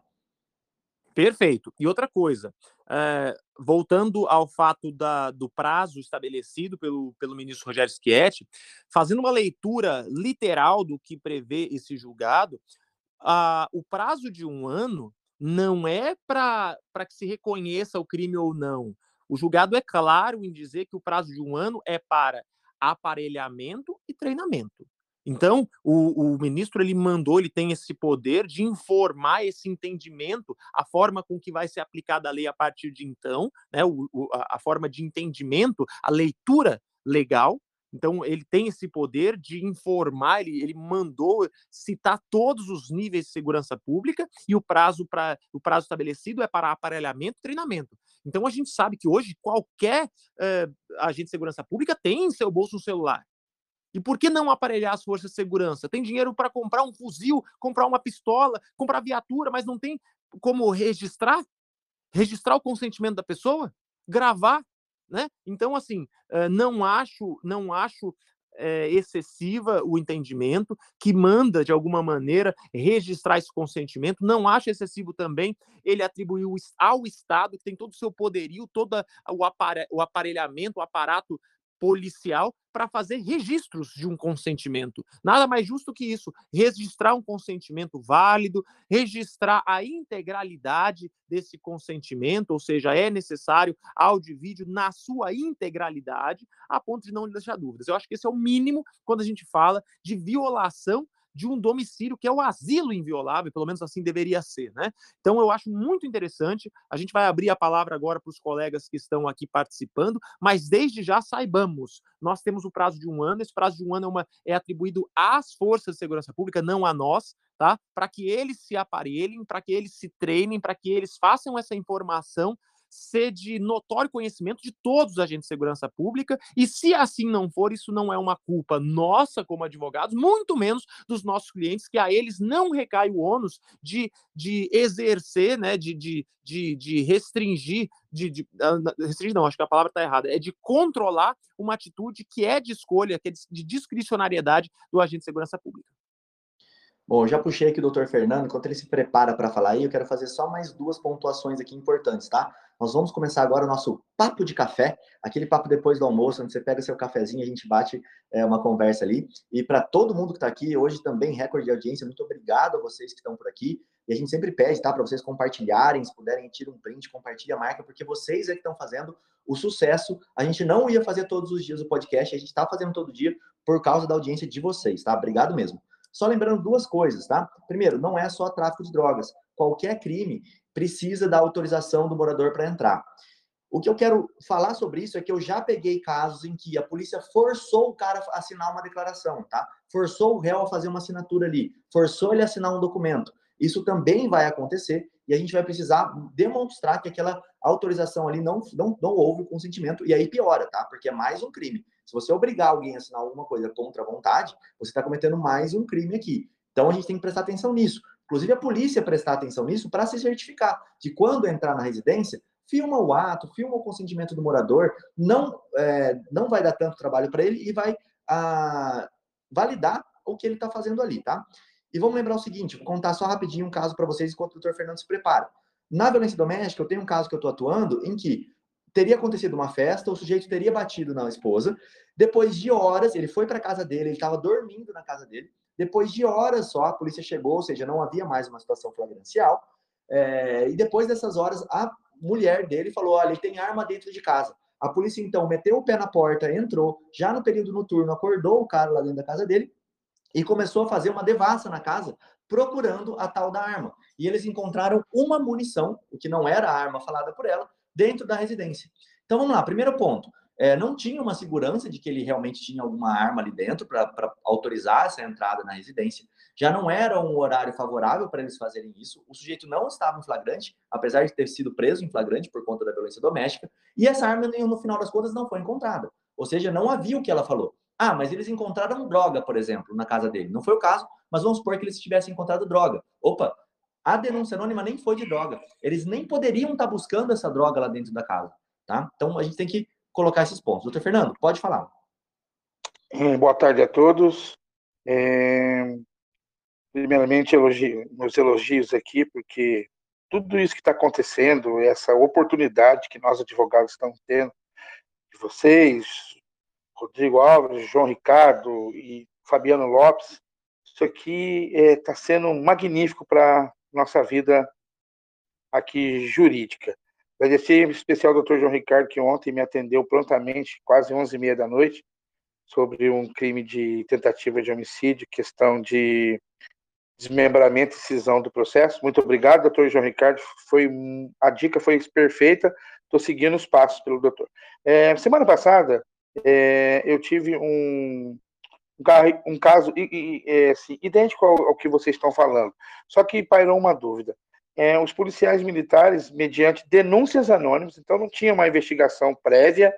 Perfeito. E outra coisa, é, voltando ao fato da, do prazo estabelecido pelo, pelo ministro Rogério Schietti, fazendo uma leitura literal do que prevê esse julgado, a, o prazo de um ano não é para que se reconheça o crime ou não. O julgado é claro em dizer que o prazo de um ano é para aparelhamento e treinamento. Então, o, o, ministro ele mandou, ele tem esse poder de informar esse entendimento, a forma com que vai ser aplicada a lei a partir de então, né, o, o, a, forma de entendimento, a leitura legal. Então, ele tem esse poder de informar, ele, ele mandou citar todos os níveis de segurança pública e o prazo, pra, o prazo estabelecido é para aparelhamento e treinamento. Então, a gente sabe que hoje qualquer uh, agente de segurança pública tem em seu bolso um celular. E por que não aparelhar as forças de segurança? Tem dinheiro para comprar um fuzil, comprar uma pistola, comprar viatura, mas não tem como registrar? Registrar o consentimento da pessoa? Gravar? Né? Então, assim, não acho, não acho é, excessiva o entendimento, que manda, de alguma maneira, registrar esse consentimento. Não acho excessivo também ele atribuir ao Estado, que tem todo o seu poderio, todo o aparelhamento, o aparato policial para fazer registros de um consentimento. Nada mais justo que isso, registrar um consentimento válido, registrar a integralidade desse consentimento, ou seja, é necessário áudio e vídeo na sua integralidade, a ponto de não deixar dúvidas. Eu acho que esse é o mínimo quando a gente fala de violação de um domicílio que é o asilo inviolável, pelo menos assim deveria ser, né? Então eu acho muito interessante. A gente vai abrir a palavra agora para os colegas que estão aqui participando, mas desde já saibamos, nós temos o prazo de um ano. Esse prazo de um ano é, uma, é atribuído às forças de segurança pública, não a nós, tá? Para que eles se aparelhem, para que eles se treinem, para que eles façam essa informação ser de notório conhecimento de todos os agentes de segurança pública, e se assim não for, isso não é uma culpa nossa como advogados, muito menos dos nossos clientes, que a eles não recai o ônus de, de exercer, né, de, de, de, de restringir, de, de, restringir não, acho que a palavra está errada, é de controlar uma atitude que é de escolha, que é de discricionariedade do agente de segurança pública. Bom, já puxei aqui o doutor Fernando, enquanto ele se prepara para falar aí, eu quero fazer só mais duas pontuações aqui importantes, tá? Nós vamos começar agora o nosso papo de café, aquele papo depois do almoço, onde você pega seu cafezinho, a gente bate é, uma conversa ali. E para todo mundo que está aqui, hoje também recorde de audiência, muito obrigado a vocês que estão por aqui. E a gente sempre pede, tá, para vocês compartilharem, se puderem, tira um print, compartilha a marca, porque vocês é que estão fazendo o sucesso. A gente não ia fazer todos os dias o podcast, a gente está fazendo todo dia por causa da audiência de vocês, tá? Obrigado mesmo. Só lembrando duas coisas, tá? Primeiro, não é só tráfico de drogas. Qualquer crime precisa da autorização do morador para entrar. O que eu quero falar sobre isso é que eu já peguei casos em que a polícia forçou o cara a assinar uma declaração, tá? Forçou o réu a fazer uma assinatura ali, forçou ele a assinar um documento. Isso também vai acontecer e a gente vai precisar demonstrar que aquela autorização ali não, não, não houve consentimento, e aí piora, tá? Porque é mais um crime. Se você obrigar alguém a assinar alguma coisa contra a vontade, você está cometendo mais um crime aqui. Então a gente tem que prestar atenção nisso. Inclusive a polícia prestar atenção nisso para se certificar de quando entrar na residência, filma o ato, filma o consentimento do morador, não, é, não vai dar tanto trabalho para ele e vai a, validar o que ele está fazendo ali, tá? E vamos lembrar o seguinte, vou contar só rapidinho um caso para vocês enquanto o doutor Fernando se prepara. Na violência doméstica, eu tenho um caso que eu estou atuando em que teria acontecido uma festa, o sujeito teria batido na esposa. Depois de horas, ele foi para casa dele, ele estava dormindo na casa dele. Depois de horas só, a polícia chegou, ou seja, não havia mais uma situação flagrancial. É, e depois dessas horas, a mulher dele falou: olha, ele tem arma dentro de casa. A polícia então meteu o pé na porta, entrou, já no período noturno, acordou o cara lá dentro da casa dele e começou a fazer uma devassa na casa, procurando a tal da arma. E eles encontraram uma munição, o que não era a arma falada por ela, dentro da residência. Então vamos lá, primeiro ponto. É, não tinha uma segurança de que ele realmente tinha alguma arma ali dentro para autorizar essa entrada na residência. Já não era um horário favorável para eles fazerem isso. O sujeito não estava em flagrante, apesar de ter sido preso em flagrante por conta da violência doméstica. E essa arma, no final das contas, não foi encontrada. Ou seja, não havia o que ela falou. Ah, mas eles encontraram droga, por exemplo, na casa dele. Não foi o caso, mas vamos supor que eles tivessem encontrado droga. Opa, a denúncia anônima nem foi de droga. Eles nem poderiam estar buscando essa droga lá dentro da casa, tá? Então a gente tem que colocar esses pontos. Doutor Fernando, pode falar. Hum, boa tarde a todos. É... Primeiramente, elogio, meus elogios aqui, porque tudo isso que está acontecendo, essa oportunidade que nós advogados estamos tendo, de vocês, Rodrigo Alves, João Ricardo e Fabiano Lopes, isso aqui está é, sendo magnífico para nossa vida aqui jurídica. Agradecer em especial ao doutor João Ricardo, que ontem me atendeu prontamente, quase 11h30 da noite, sobre um crime de tentativa de homicídio, questão de desmembramento e cisão do processo. Muito obrigado, doutor João Ricardo. Foi, a dica foi perfeita. Estou seguindo os passos pelo doutor. É, semana passada, é, eu tive um, um caso é, assim, idêntico ao, ao, que vocês estão falando, só que pairou uma dúvida. É, os policiais militares, mediante denúncias anônimas, então não tinha uma investigação prévia,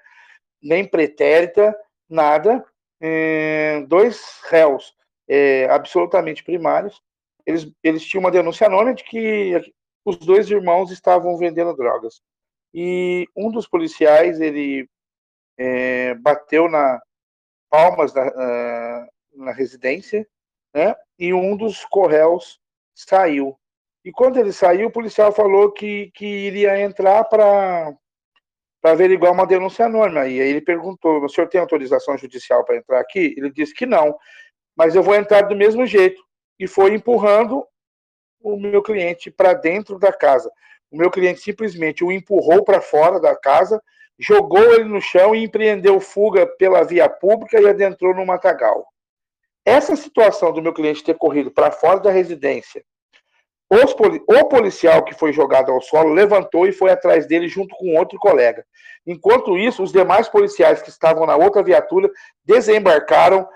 nem pretérita, nada, é, dois réus é, absolutamente primários. Eles, eles tinham uma denúncia anônima de que os dois irmãos estavam vendendo drogas. E um dos policiais, ele é, bateu na palmas da, uh, na residência, né? E um dos corréus saiu. E quando ele saiu, o policial falou que, que iria entrar para averiguar uma denúncia anônima. E aí ele perguntou: o senhor tem autorização judicial para entrar aqui? Ele disse que não, mas eu vou entrar do mesmo jeito. E foi empurrando o meu cliente para dentro da casa. O meu cliente simplesmente o empurrou para fora da casa, jogou ele no chão e empreendeu fuga pela via pública e adentrou no matagal. Essa situação do meu cliente ter corrido para fora da residência, poli o policial que foi jogado ao solo levantou e foi atrás dele junto com outro colega. Enquanto isso, os demais policiais que estavam na outra viatura desembarcaram,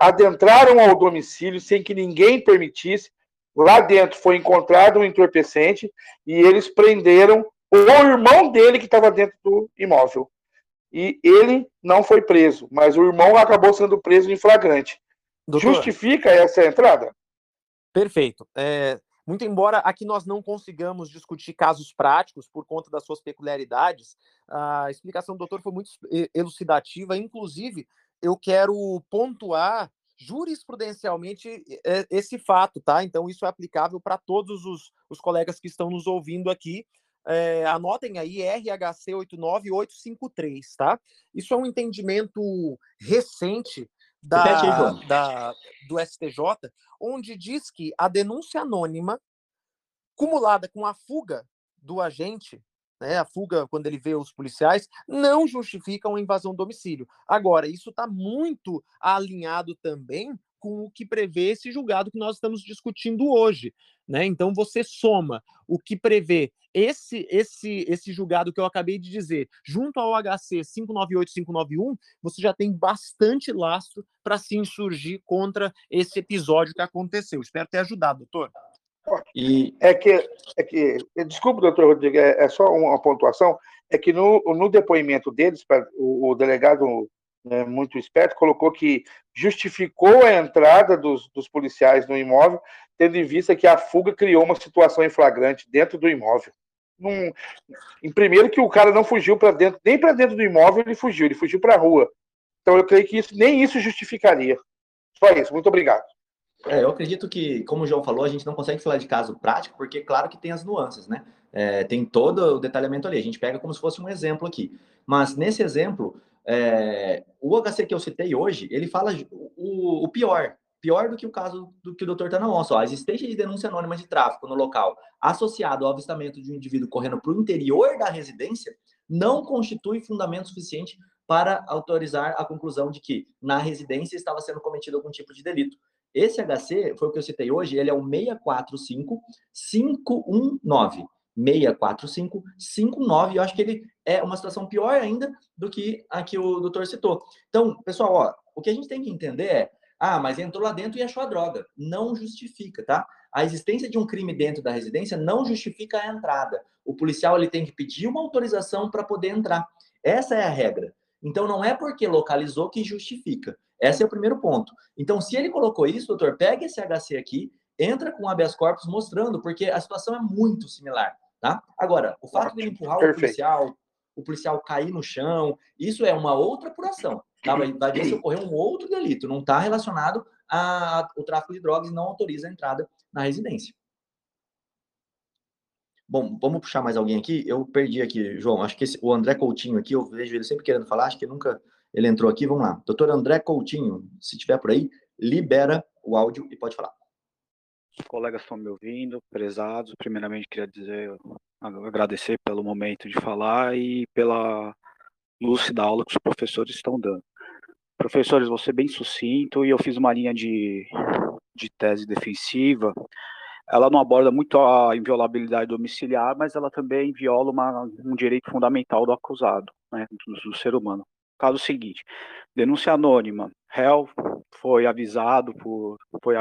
adentraram ao domicílio sem que ninguém permitisse. Lá dentro foi encontrado um entorpecente e eles prenderam o irmão dele que estava dentro do imóvel. E ele não foi preso, mas o irmão acabou sendo preso em flagrante. Doutor, Justifica essa entrada? Perfeito. É, muito embora aqui nós não consigamos discutir casos práticos por conta das suas peculiaridades, a explicação do doutor foi muito elucidativa. Inclusive, eu quero pontuar jurisprudencialmente esse fato, tá? Então, isso é aplicável para todos os, os colegas que estão nos ouvindo aqui. É, anotem aí RHC 89853, tá? Isso é um entendimento recente da, da, do STJ, onde diz que a denúncia anônima, cumulada com a fuga do agente, né, a fuga quando ele vê os policiais, não justifica uma invasão do domicílio. Agora, isso está muito alinhado também com o que prevê esse julgado que nós estamos discutindo hoje. Né? Então, você soma o que prevê esse esse esse julgado que eu acabei de dizer, junto ao HC 598-591, você já tem bastante lastro para se insurgir contra esse episódio que aconteceu. Espero ter ajudado, doutor. E é que, é que desculpe, doutor Rodrigo, é, é só uma pontuação, é que no, no depoimento deles, o, o delegado né, muito esperto, colocou que justificou a entrada dos, dos policiais no imóvel, tendo em vista que a fuga criou uma situação em flagrante dentro do imóvel num, em primeiro que o cara não fugiu para dentro, nem para dentro do imóvel ele fugiu, ele fugiu para a rua. Então eu creio que isso, nem isso justificaria. Só isso, muito obrigado. É, eu acredito que, como o João falou, a gente não consegue falar de caso prático, porque claro que tem as nuances, né? É, tem todo o detalhamento ali. A gente pega como se fosse um exemplo aqui. Mas nesse exemplo, é, o HC que eu citei hoje, ele fala o, o pior, pior do que o caso do que o está na onça. A existência de denúncia anônima de tráfico no local, associado ao avistamento de um indivíduo correndo para o interior da residência, não constitui fundamento suficiente para autorizar a conclusão de que na residência estava sendo cometido algum tipo de delito. Esse HC, foi o que eu citei hoje, ele é o 645519. 64559, eu acho que ele é uma situação pior ainda do que a que o doutor citou. Então, pessoal, ó, o que a gente tem que entender é ah, mas entrou lá dentro e achou a droga. Não justifica, tá? A existência de um crime dentro da residência não justifica a entrada. O policial ele tem que pedir uma autorização para poder entrar. Essa é a regra. Então não é porque localizou que justifica. Esse é o primeiro ponto. Então, se ele colocou isso, doutor, pega esse HC aqui, entra com habeas corpus mostrando, porque a situação é muito similar, tá? Agora, o fato de ele empurrar Perfeito. o policial, o policial cair no chão, isso é uma outra apuração. Tá? Vai, vai ver se ocorreu um outro delito, não está relacionado ao tráfico de drogas e não autoriza a entrada na residência. Bom, vamos puxar mais alguém aqui. Eu perdi aqui, João. Acho que esse, o André Coutinho aqui, eu vejo ele sempre querendo falar, acho que nunca ele entrou aqui. Vamos lá. Doutor André Coutinho, se tiver por aí, libera o áudio e pode falar. Os colegas estão me ouvindo, prezados. Primeiramente, queria dizer, agradecer pelo momento de falar e pela luz da aula que os professores estão dando. Professores, vou ser bem sucinto e eu fiz uma linha de, de tese defensiva. Ela não aborda muito a inviolabilidade domiciliar, mas ela também viola uma, um direito fundamental do acusado, né, do, do ser humano. Caso seguinte, denúncia anônima, réu foi avisado por, foi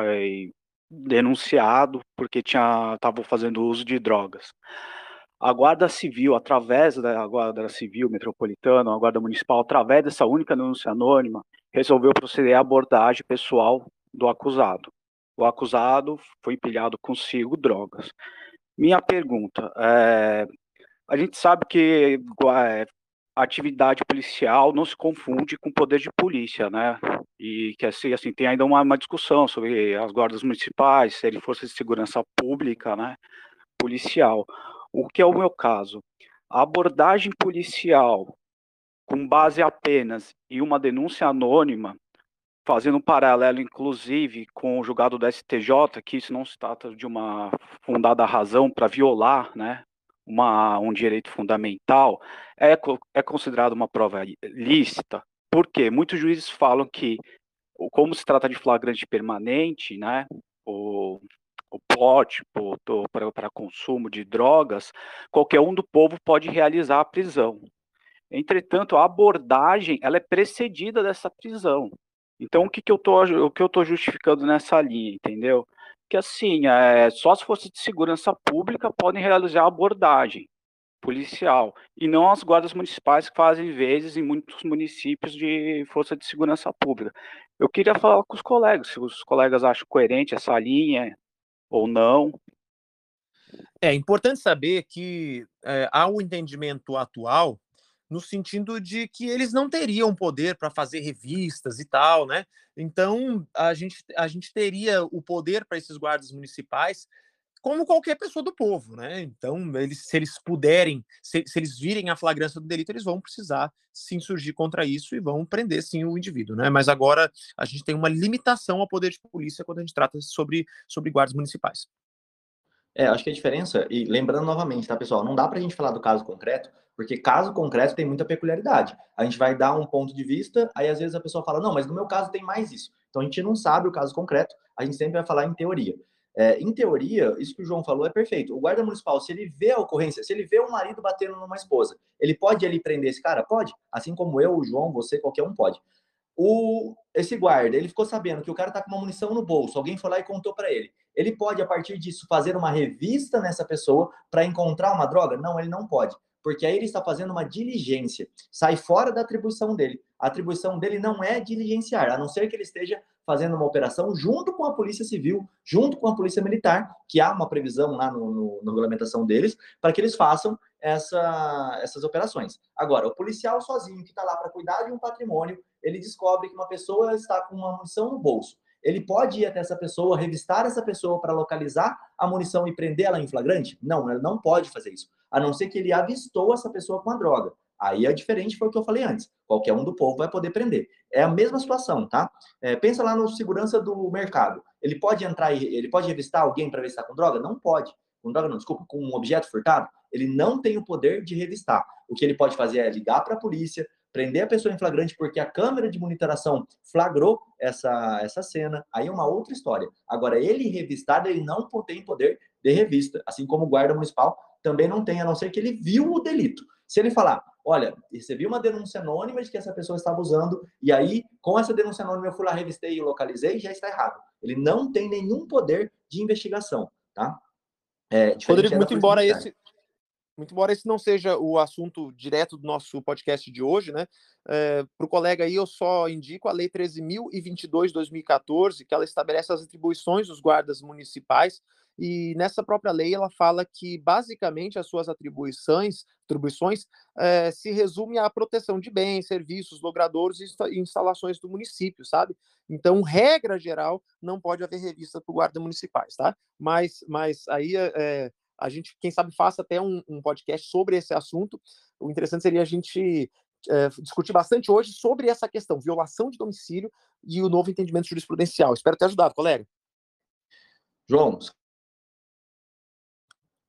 denunciado porque tinha estava fazendo uso de drogas. a Guarda Civil, através da Guarda Civil Metropolitana, a Guarda Municipal, através dessa única denúncia anônima, resolveu proceder à abordagem pessoal do acusado. O acusado foi empilhado consigo drogas. Minha pergunta, é, a gente sabe que a atividade policial não se confunde com poder de polícia, né? E que assim, assim tem ainda uma, uma discussão sobre as guardas municipais serem forças de segurança pública, né? Policial. O que é o meu caso? A abordagem policial com base apenas em uma denúncia anônima, fazendo um paralelo, inclusive, com o julgado do STJ, que isso não se trata de uma fundada razão para violar né, uma, um direito fundamental, é, é considerado uma prova lícita. Por quê? Muitos juízes falam que, como se trata de flagrante permanente, né, o, o pote para consumo de drogas, qualquer um do povo pode realizar a prisão. Entretanto, a abordagem ela é precedida dessa prisão. Então, o que, que eu tô justificando nessa linha, entendeu? Que assim, é, só as forças de segurança pública podem realizar abordagem policial e não as guardas municipais que fazem vezes em muitos municípios de força de segurança pública. Eu queria falar com os colegas, se os colegas acham coerente essa linha, ou não. É importante saber que é, há um entendimento atual no sentido de que eles não teriam poder para fazer revistas e tal, né? Então a gente, a gente teria o poder para esses guardas municipais como qualquer pessoa do povo, né? Então, eles, se eles puderem, se, se, eles virem a flagrância do delito, eles vão precisar se insurgir contra isso e vão prender sim o indivíduo, né? Mas agora a gente tem uma limitação ao poder de polícia quando a gente trata sobre, sobre guardas municipais. É, acho que a diferença, e lembrando novamente, tá, pessoal, não dá para a gente falar do caso concreto, porque caso concreto tem muita peculiaridade. A gente vai dar um ponto de vista, aí às vezes a pessoa fala, não, mas no meu caso tem mais isso. Então a gente não sabe o caso concreto, a gente sempre vai falar em teoria. É, em teoria, isso que o João falou é perfeito. O guarda municipal, se ele vê a ocorrência, se ele vê um marido batendo numa esposa, ele pode ali prender esse cara? Pode. Assim como eu, o João, você, qualquer um pode. O, esse guarda, ele ficou sabendo que o cara tá com uma munição no bolso, alguém foi lá e contou para ele. Ele pode, a partir disso, fazer uma revista nessa pessoa para encontrar uma droga? Não, ele não pode porque aí ele está fazendo uma diligência, sai fora da atribuição dele. A atribuição dele não é diligenciar, a não ser que ele esteja fazendo uma operação junto com a Polícia Civil, junto com a Polícia Militar, que há uma previsão lá no, no, na regulamentação deles, para que eles façam essa, essas operações. Agora, o policial sozinho, que está lá para cuidar de um patrimônio, ele descobre que uma pessoa está com uma munição no bolso. Ele pode ir até essa pessoa, revistar essa pessoa para localizar a munição e prender ela em flagrante? Não, ele não pode fazer isso a não ser que ele avistou essa pessoa com a droga. Aí é diferente, foi o que eu falei antes. Qualquer um do povo vai poder prender. É a mesma situação, tá? É, pensa lá no segurança do mercado. Ele pode entrar e ele pode revistar alguém para ver se está com droga? Não pode. Com droga, não, desculpa, com um objeto furtado? Ele não tem o poder de revistar. O que ele pode fazer é ligar para a polícia, prender a pessoa em flagrante porque a câmera de monitoração flagrou essa, essa cena, aí é uma outra história. Agora, ele revistado, ele não tem poder de revista, assim como o guarda municipal também não tem, a não ser que ele viu o delito. Se ele falar, olha, recebi uma denúncia anônima de que essa pessoa estava usando, e aí, com essa denúncia anônima, eu fui lá, revistei e localizei, já está errado. Ele não tem nenhum poder de investigação, tá? É, Rodrigo, muito embora esse, muito embora esse não seja o assunto direto do nosso podcast de hoje, né? É, Para o colega aí, eu só indico a Lei 13.022-2014, que ela estabelece as atribuições dos guardas municipais e nessa própria lei ela fala que basicamente as suas atribuições, atribuições é, se resume à proteção de bens, serviços, logradouros e instalações do município, sabe? Então, regra geral, não pode haver revista para guarda municipais, tá? Mas, mas aí é, a gente, quem sabe, faça até um, um podcast sobre esse assunto. O interessante seria a gente é, discutir bastante hoje sobre essa questão, violação de domicílio e o novo entendimento jurisprudencial. Espero ter ajudado, colega. João,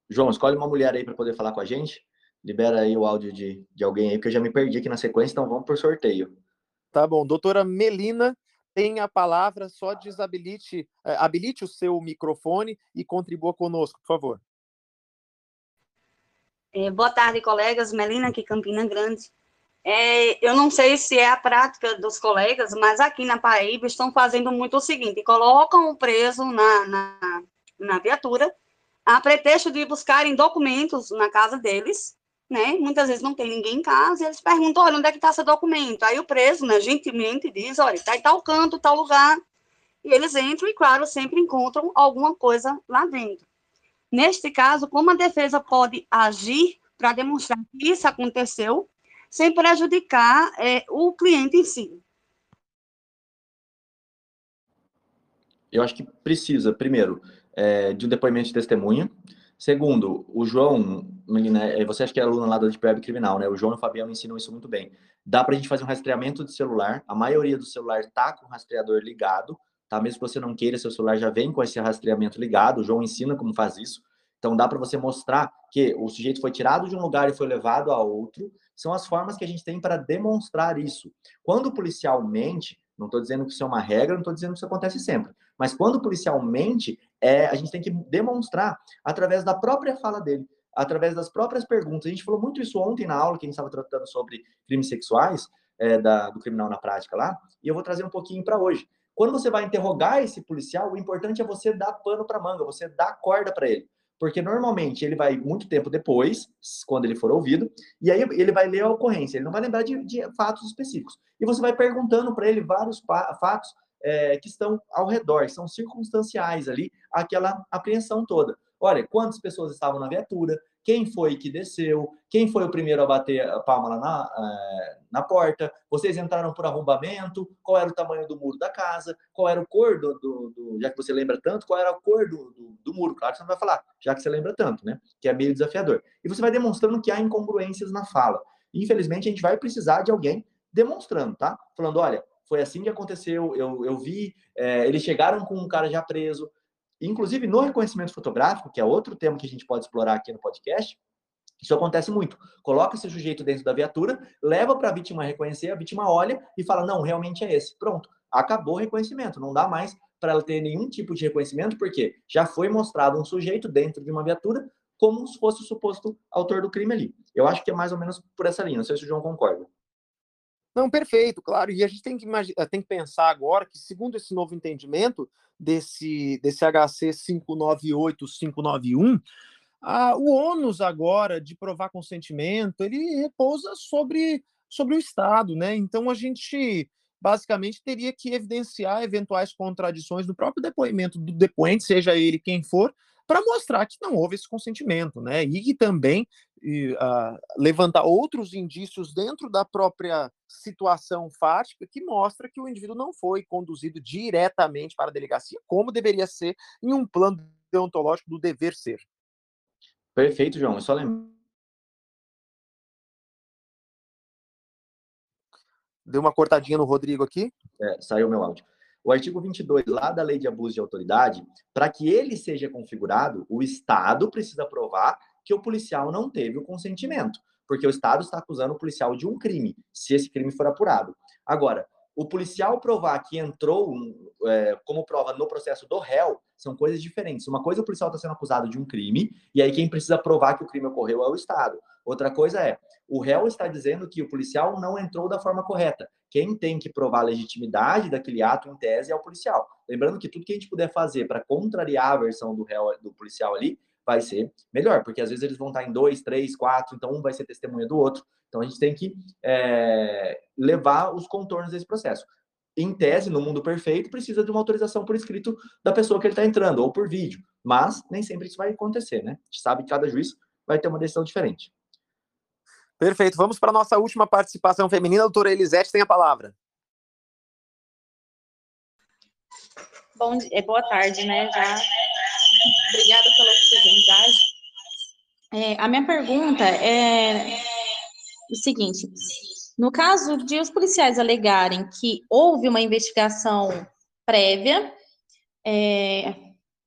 João, escolhe uma mulher aí para poder falar com a gente. Libera aí o áudio de, de alguém aí, porque eu já me perdi aqui na sequência, então vamos por sorteio. Tá bom. Doutora Melina tem a palavra, só desabilite é, habilite o seu microfone e contribua conosco, por favor. É, boa tarde, colegas. Melina aqui, Campina Grande. É, eu não sei se é a prática dos colegas, mas aqui na Paraíba estão fazendo muito o seguinte: colocam o preso na, na, na viatura a pretexto de buscarem documentos na casa deles, né? Muitas vezes não tem ninguém em casa, e eles perguntam, olha, onde é que está esse documento? Aí o preso, né, gentilmente diz, olha, está em tal canto, tal lugar, e eles entram e, claro, sempre encontram alguma coisa lá dentro. Neste caso, como a defesa pode agir para demonstrar que isso aconteceu, sem prejudicar é, o cliente em si? Eu acho que precisa, primeiro, é, de um depoimento de testemunha. Segundo, o João, menina, é, você acha que é aluna lá da Deep Web Criminal, né? O João e o Fabiano ensinam isso muito bem. Dá para a gente fazer um rastreamento de celular. A maioria do celular está com o rastreador ligado, tá? Mesmo que você não queira, seu celular já vem com esse rastreamento ligado. O João ensina como faz isso. Então dá para você mostrar que o sujeito foi tirado de um lugar e foi levado a outro. São as formas que a gente tem para demonstrar isso. Quando o policial mente, não estou dizendo que isso é uma regra, não estou dizendo que isso acontece sempre. Mas quando o policial mente, é, a gente tem que demonstrar através da própria fala dele, através das próprias perguntas. A gente falou muito isso ontem na aula que a gente estava tratando sobre crimes sexuais, é, da, do criminal na prática lá, e eu vou trazer um pouquinho para hoje. Quando você vai interrogar esse policial, o importante é você dar pano para manga, você dar corda para ele. Porque normalmente ele vai muito tempo depois, quando ele for ouvido, e aí ele vai ler a ocorrência, ele não vai lembrar de, de fatos específicos. E você vai perguntando para ele vários fatos é, que estão ao redor, são circunstanciais ali, aquela apreensão toda. Olha, quantas pessoas estavam na viatura, quem foi que desceu, quem foi o primeiro a bater a palma lá na, é, na porta, vocês entraram por arrombamento, qual era o tamanho do muro da casa, qual era o cor do, do, do já que você lembra tanto, qual era a cor do, do, do, muro, claro que você não vai falar, já que você lembra tanto, né, que é meio desafiador. E você vai demonstrando que há incongruências na fala. Infelizmente, a gente vai precisar de alguém demonstrando, tá? Falando, olha, foi assim que aconteceu, eu, eu vi, é, eles chegaram com um cara já preso. Inclusive, no reconhecimento fotográfico, que é outro tema que a gente pode explorar aqui no podcast, isso acontece muito. Coloca esse sujeito dentro da viatura, leva para a vítima reconhecer, a vítima olha e fala: não, realmente é esse. Pronto, acabou o reconhecimento. Não dá mais para ela ter nenhum tipo de reconhecimento, porque já foi mostrado um sujeito dentro de uma viatura como se fosse o suposto autor do crime ali. Eu acho que é mais ou menos por essa linha. Não sei se o João concorda. Não, perfeito, claro. E a gente tem que, eh, tem que pensar agora que, segundo esse novo entendimento desse, desse HC 598-591, ah, o ônus agora de provar consentimento, ele repousa sobre, sobre o Estado, né? Então a gente basicamente teria que evidenciar eventuais contradições no próprio depoimento do depoente, seja ele quem for, para mostrar que não houve esse consentimento, né? E que também uh, levantar outros indícios dentro da própria situação fática que mostra que o indivíduo não foi conduzido diretamente para a delegacia, como deveria ser em um plano deontológico do dever ser. Perfeito, João. Eu só lembro. Deu uma cortadinha no Rodrigo aqui. É, saiu meu áudio. O artigo 22, lá da Lei de Abuso de Autoridade, para que ele seja configurado, o Estado precisa provar que o policial não teve o consentimento, porque o Estado está acusando o policial de um crime, se esse crime for apurado. Agora, o policial provar que entrou é, como prova no processo do réu são coisas diferentes. Uma coisa, o policial está sendo acusado de um crime, e aí quem precisa provar que o crime ocorreu é o Estado. Outra coisa é, o réu está dizendo que o policial não entrou da forma correta. Quem tem que provar a legitimidade daquele ato, em tese, é o policial. Lembrando que tudo que a gente puder fazer para contrariar a versão do réu, do policial ali, vai ser melhor, porque às vezes eles vão estar em dois, três, quatro, então um vai ser testemunha do outro. Então a gente tem que é, levar os contornos desse processo. Em tese, no mundo perfeito, precisa de uma autorização por escrito da pessoa que ele está entrando, ou por vídeo. Mas nem sempre isso vai acontecer, né? A gente sabe que cada juiz vai ter uma decisão diferente. Perfeito. Vamos para a nossa última participação feminina. Doutora Elisete tem a palavra. Bom, é, boa tarde, né? Já. Obrigada pela oportunidade. É, a minha pergunta é o seguinte: no caso de os policiais alegarem que houve uma investigação prévia, é,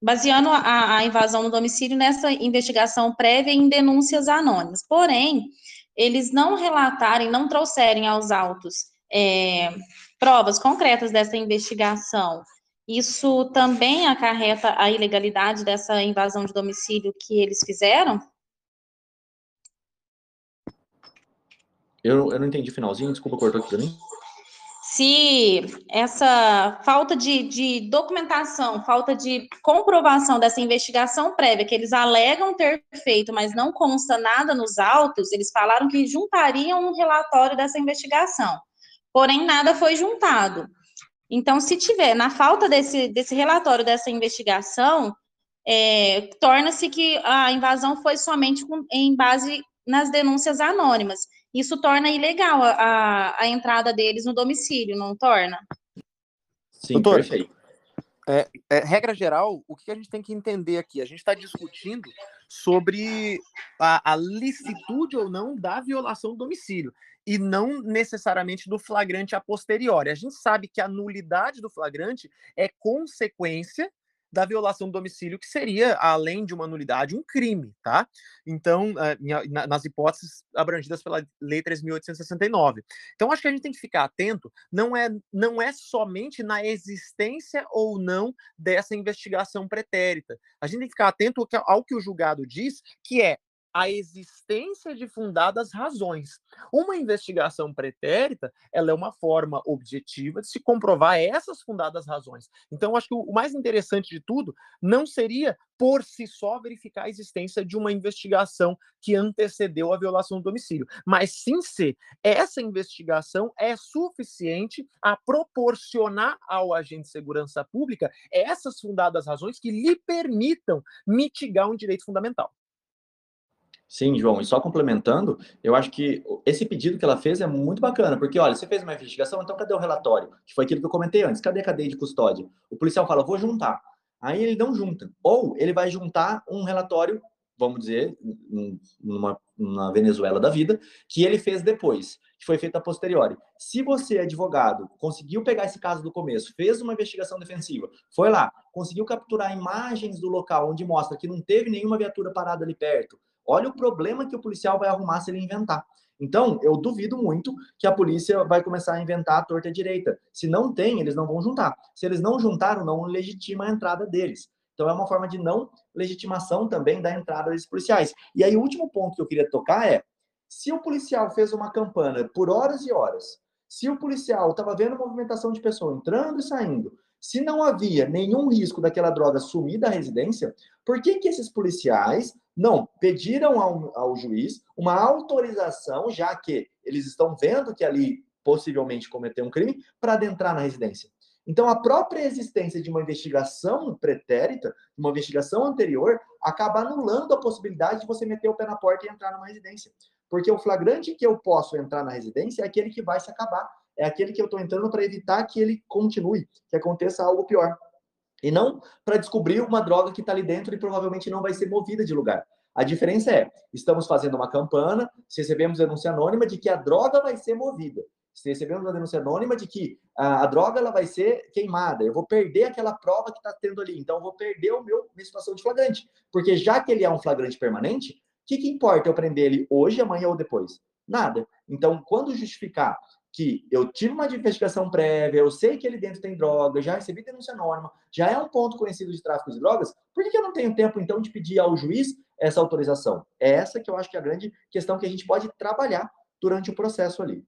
baseando a, a, invasão no domicílio nessa investigação prévia em denúncias anônimas. Porém, eles não relatarem, não trouxerem aos autos é, provas concretas dessa investigação, isso também acarreta a ilegalidade dessa invasão de domicílio que eles fizeram? Eu, eu não entendi o finalzinho, desculpa, cortou aqui para mim. se essa falta de, de, documentação, falta de comprovação dessa investigação prévia, que eles alegam ter feito, mas não consta nada nos autos, eles falaram que juntariam um relatório dessa investigação. Porém, nada foi juntado. Então, se tiver, na falta desse, desse relatório, dessa investigação, é, torna-se que a invasão foi somente com, em base nas denúncias anônimas. Isso torna ilegal a, a entrada deles no domicílio, não torna? Sim, Doutor, perfeito. É, é, regra geral, o que a gente tem que entender aqui? A gente está discutindo sobre a, a, licitude ou não da violação do domicílio, e não necessariamente do flagrante a posteriori. A gente sabe que a nulidade do flagrante é consequência da violação do domicílio, que seria, além de uma nulidade, um crime, tá? Então, eh, nas hipóteses abrangidas pela Lei 3.869. Então, acho que a gente tem que ficar atento, não é, não é somente na existência ou não dessa investigação pretérita. A gente tem que ficar atento ao que, ao que o julgado diz, que é a existência de fundadas razões. Uma investigação pretérita, ela é uma forma objetiva de se comprovar essas fundadas razões. Então, acho que o mais interessante de tudo não seria por si só verificar a existência de uma investigação que antecedeu a violação do domicílio, mas sim se essa investigação é suficiente a proporcionar ao agente de segurança pública essas fundadas razões que lhe permitam mitigar um direito fundamental. Sim, João, e só complementando, eu acho que esse pedido que ela fez é muito bacana, porque olha, você fez uma investigação, então cadê o relatório? Que foi aquilo que eu comentei antes, cadê a cadeia de custódia? O policial fala, vou juntar. Aí ele não junta. Ou ele vai juntar um relatório, vamos dizer, numa, numa Venezuela da vida, que ele fez depois, que foi feito a posteriori. Se você, advogado, conseguiu pegar esse caso do começo, fez uma investigação defensiva, foi lá, conseguiu capturar imagens do local onde mostra que não teve nenhuma viatura parada ali perto, Olha o problema que o policial vai arrumar se ele inventar. Então, eu duvido muito que a polícia vai começar a inventar a torta direita. Se não tem, eles não vão juntar. Se eles não juntaram, não legitima a entrada deles. Então, é uma forma de não legitimação também da entrada desses policiais. E aí, o último ponto que eu queria tocar é: se o policial fez uma campana por horas e horas, se o policial estava vendo movimentação de pessoa entrando e saindo, se não havia nenhum risco daquela droga sumir da residência, por que, que esses policiais não pediram ao, ao juiz uma autorização, já que eles estão vendo que ali possivelmente cometeu um crime, para adentrar na residência? Então, a própria existência de uma investigação pretérita, uma investigação anterior, acaba anulando a possibilidade de você meter o pé na porta e entrar numa residência. Porque o flagrante que eu posso entrar na residência é aquele que vai se acabar é aquele que eu estou entrando para evitar que ele continue, que aconteça algo pior. E não para descobrir uma droga que está ali dentro e provavelmente não vai ser movida de lugar. A diferença é, estamos fazendo uma campana, se recebemos denúncia anônima de que a droga vai ser movida. Se recebemos uma denúncia anônima de que a, a droga ela vai ser queimada, eu vou perder aquela prova que está tendo ali. Então, eu vou perder o meu minha situação de flagrante. Porque já que ele é um flagrante permanente, o que, que importa eu prender ele hoje, amanhã ou depois? Nada. Então, quando justificar que eu tive uma investigação prévia, eu sei que ele dentro tem droga, já recebi denúncia anônima, já é um ponto conhecido de tráfico de drogas, por que, eu não tenho tempo, então, de pedir ao juiz essa autorização? É essa que eu acho que é a grande questão que a gente pode trabalhar durante o processo ali.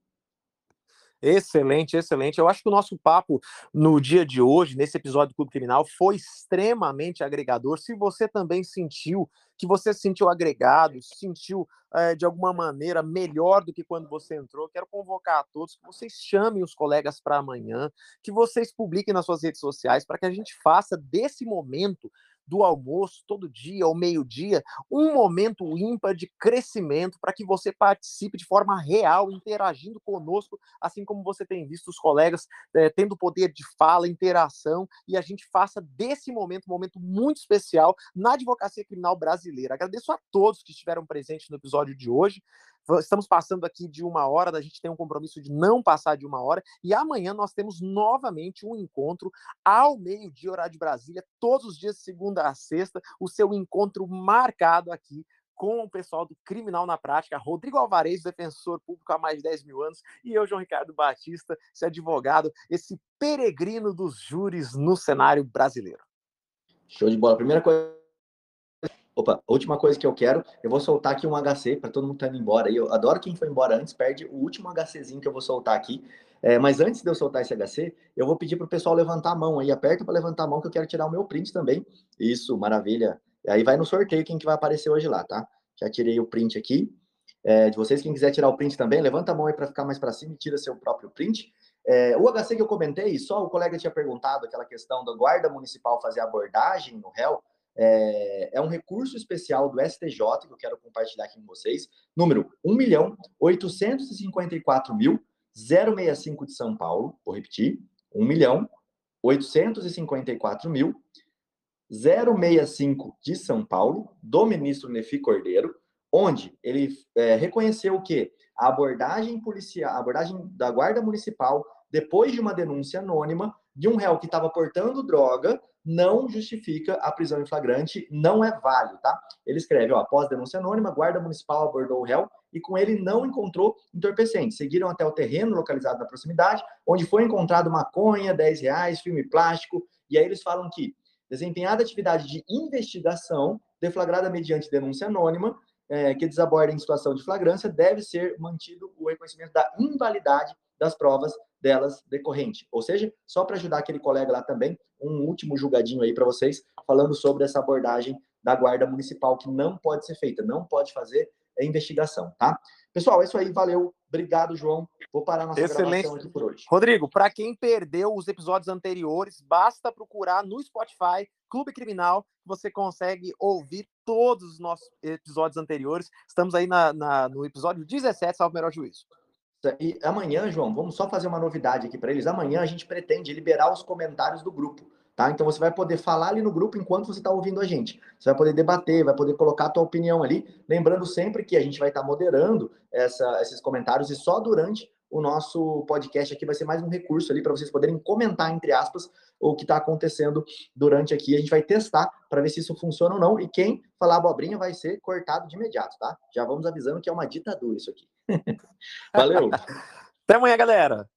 Excelente, excelente. Eu acho que o nosso papo no dia de hoje, nesse episódio do Clube Criminal, foi extremamente agregador. Se você também sentiu que você se sentiu agregado, sentiu é, de alguma maneira melhor do que quando você entrou, quero convocar a todos que vocês chamem os colegas para amanhã, que vocês publiquem nas suas redes sociais para que a gente faça desse momento do almoço, todo dia, ao meio-dia, um momento ímpar de crescimento para que você participe de forma real, interagindo conosco, assim como você tem visto os colegas é, tendo poder de fala, interação, e a gente faça desse momento um momento muito especial na advocacia criminal brasileira. Agradeço a todos que estiveram presentes no episódio de hoje. Estamos passando aqui de uma hora, a gente tem um compromisso de não passar de uma hora, e amanhã nós temos novamente um encontro ao meio-dia, horário de Brasília, todos os dias, segunda a sexta, o seu encontro marcado aqui com o pessoal do Criminal na Prática, Rodrigo Alvarez, defensor público há mais de 10 mil anos, e eu, João Ricardo Batista, esse advogado, esse peregrino dos júris no cenário brasileiro. Show de bola. Primeira coisa Opa, última coisa que eu quero, eu vou soltar aqui um HC para todo mundo que tá indo embora. Eu adoro quem foi embora antes, perde o último HCzinho que eu vou soltar aqui. É, mas antes de eu soltar esse HC, eu vou pedir para o pessoal levantar a mão aí. Aperta para levantar a mão que eu quero tirar o meu print também. Isso, maravilha. E aí vai no sorteio quem que vai aparecer hoje lá, tá? Já tirei o print aqui. É, de vocês, quem quiser tirar o print também, levanta a mão aí para ficar mais para cima e tira seu próprio print. É, o HC que eu comentei, só o colega tinha perguntado aquela questão da guarda municipal fazer abordagem no réu. É, é, um recurso especial do STJ que eu quero compartilhar aqui com vocês. Número 1 milhão 854 mil 065 de São Paulo. Vou repetir: 1 milhão 854 mil 065 de São Paulo, do ministro Nefi Cordeiro, onde ele é, reconheceu que a abordagem policial, a abordagem da Guarda Municipal, depois de uma denúncia anônima de um réu que estava portando droga, não justifica a prisão em flagrante, não é válido, tá? Ele escreve, ó, após denúncia anônima, a Guarda Municipal abordou o réu e com ele não encontrou entorpecentes. Seguiram até o terreno localizado na proximidade, onde foi encontrado maconha, 10 reais, filme plástico, e aí eles falam que desempenhada atividade de investigação, deflagrada mediante denúncia anônima, é, que desaborda em situação de flagrância, deve ser mantido o reconhecimento da invalidade das provas delas decorrente. Ou seja, só para ajudar aquele colega lá também, um último julgadinho aí para vocês, falando sobre essa abordagem da guarda municipal, que não pode ser feita, não pode fazer investigação, tá? Pessoal, é isso aí, valeu. Obrigado, João. Vou parar nossa Excelente. gravação aqui por hoje. Rodrigo, para quem perdeu os episódios anteriores, basta procurar no Spotify Clube Criminal, você consegue ouvir todos os nossos episódios anteriores. Estamos aí na, na no episódio 17, salvo o melhor juízo. E amanhã, João, vamos só fazer uma novidade aqui para eles. Amanhã a gente pretende liberar os comentários do grupo. Tá? Então você vai poder falar ali no grupo enquanto você está ouvindo a gente. Você vai poder debater, vai poder colocar a tua opinião ali. Lembrando sempre que a gente vai estar tá moderando essa, esses comentários e só durante o nosso podcast aqui vai ser mais um recurso ali para vocês poderem comentar, entre aspas, o que está acontecendo durante aqui. A gente vai testar para ver se isso funciona ou não. E quem falar abobrinha vai ser cortado de imediato, tá? Já vamos avisando que é uma ditadura isso aqui. Valeu! Até amanhã, galera!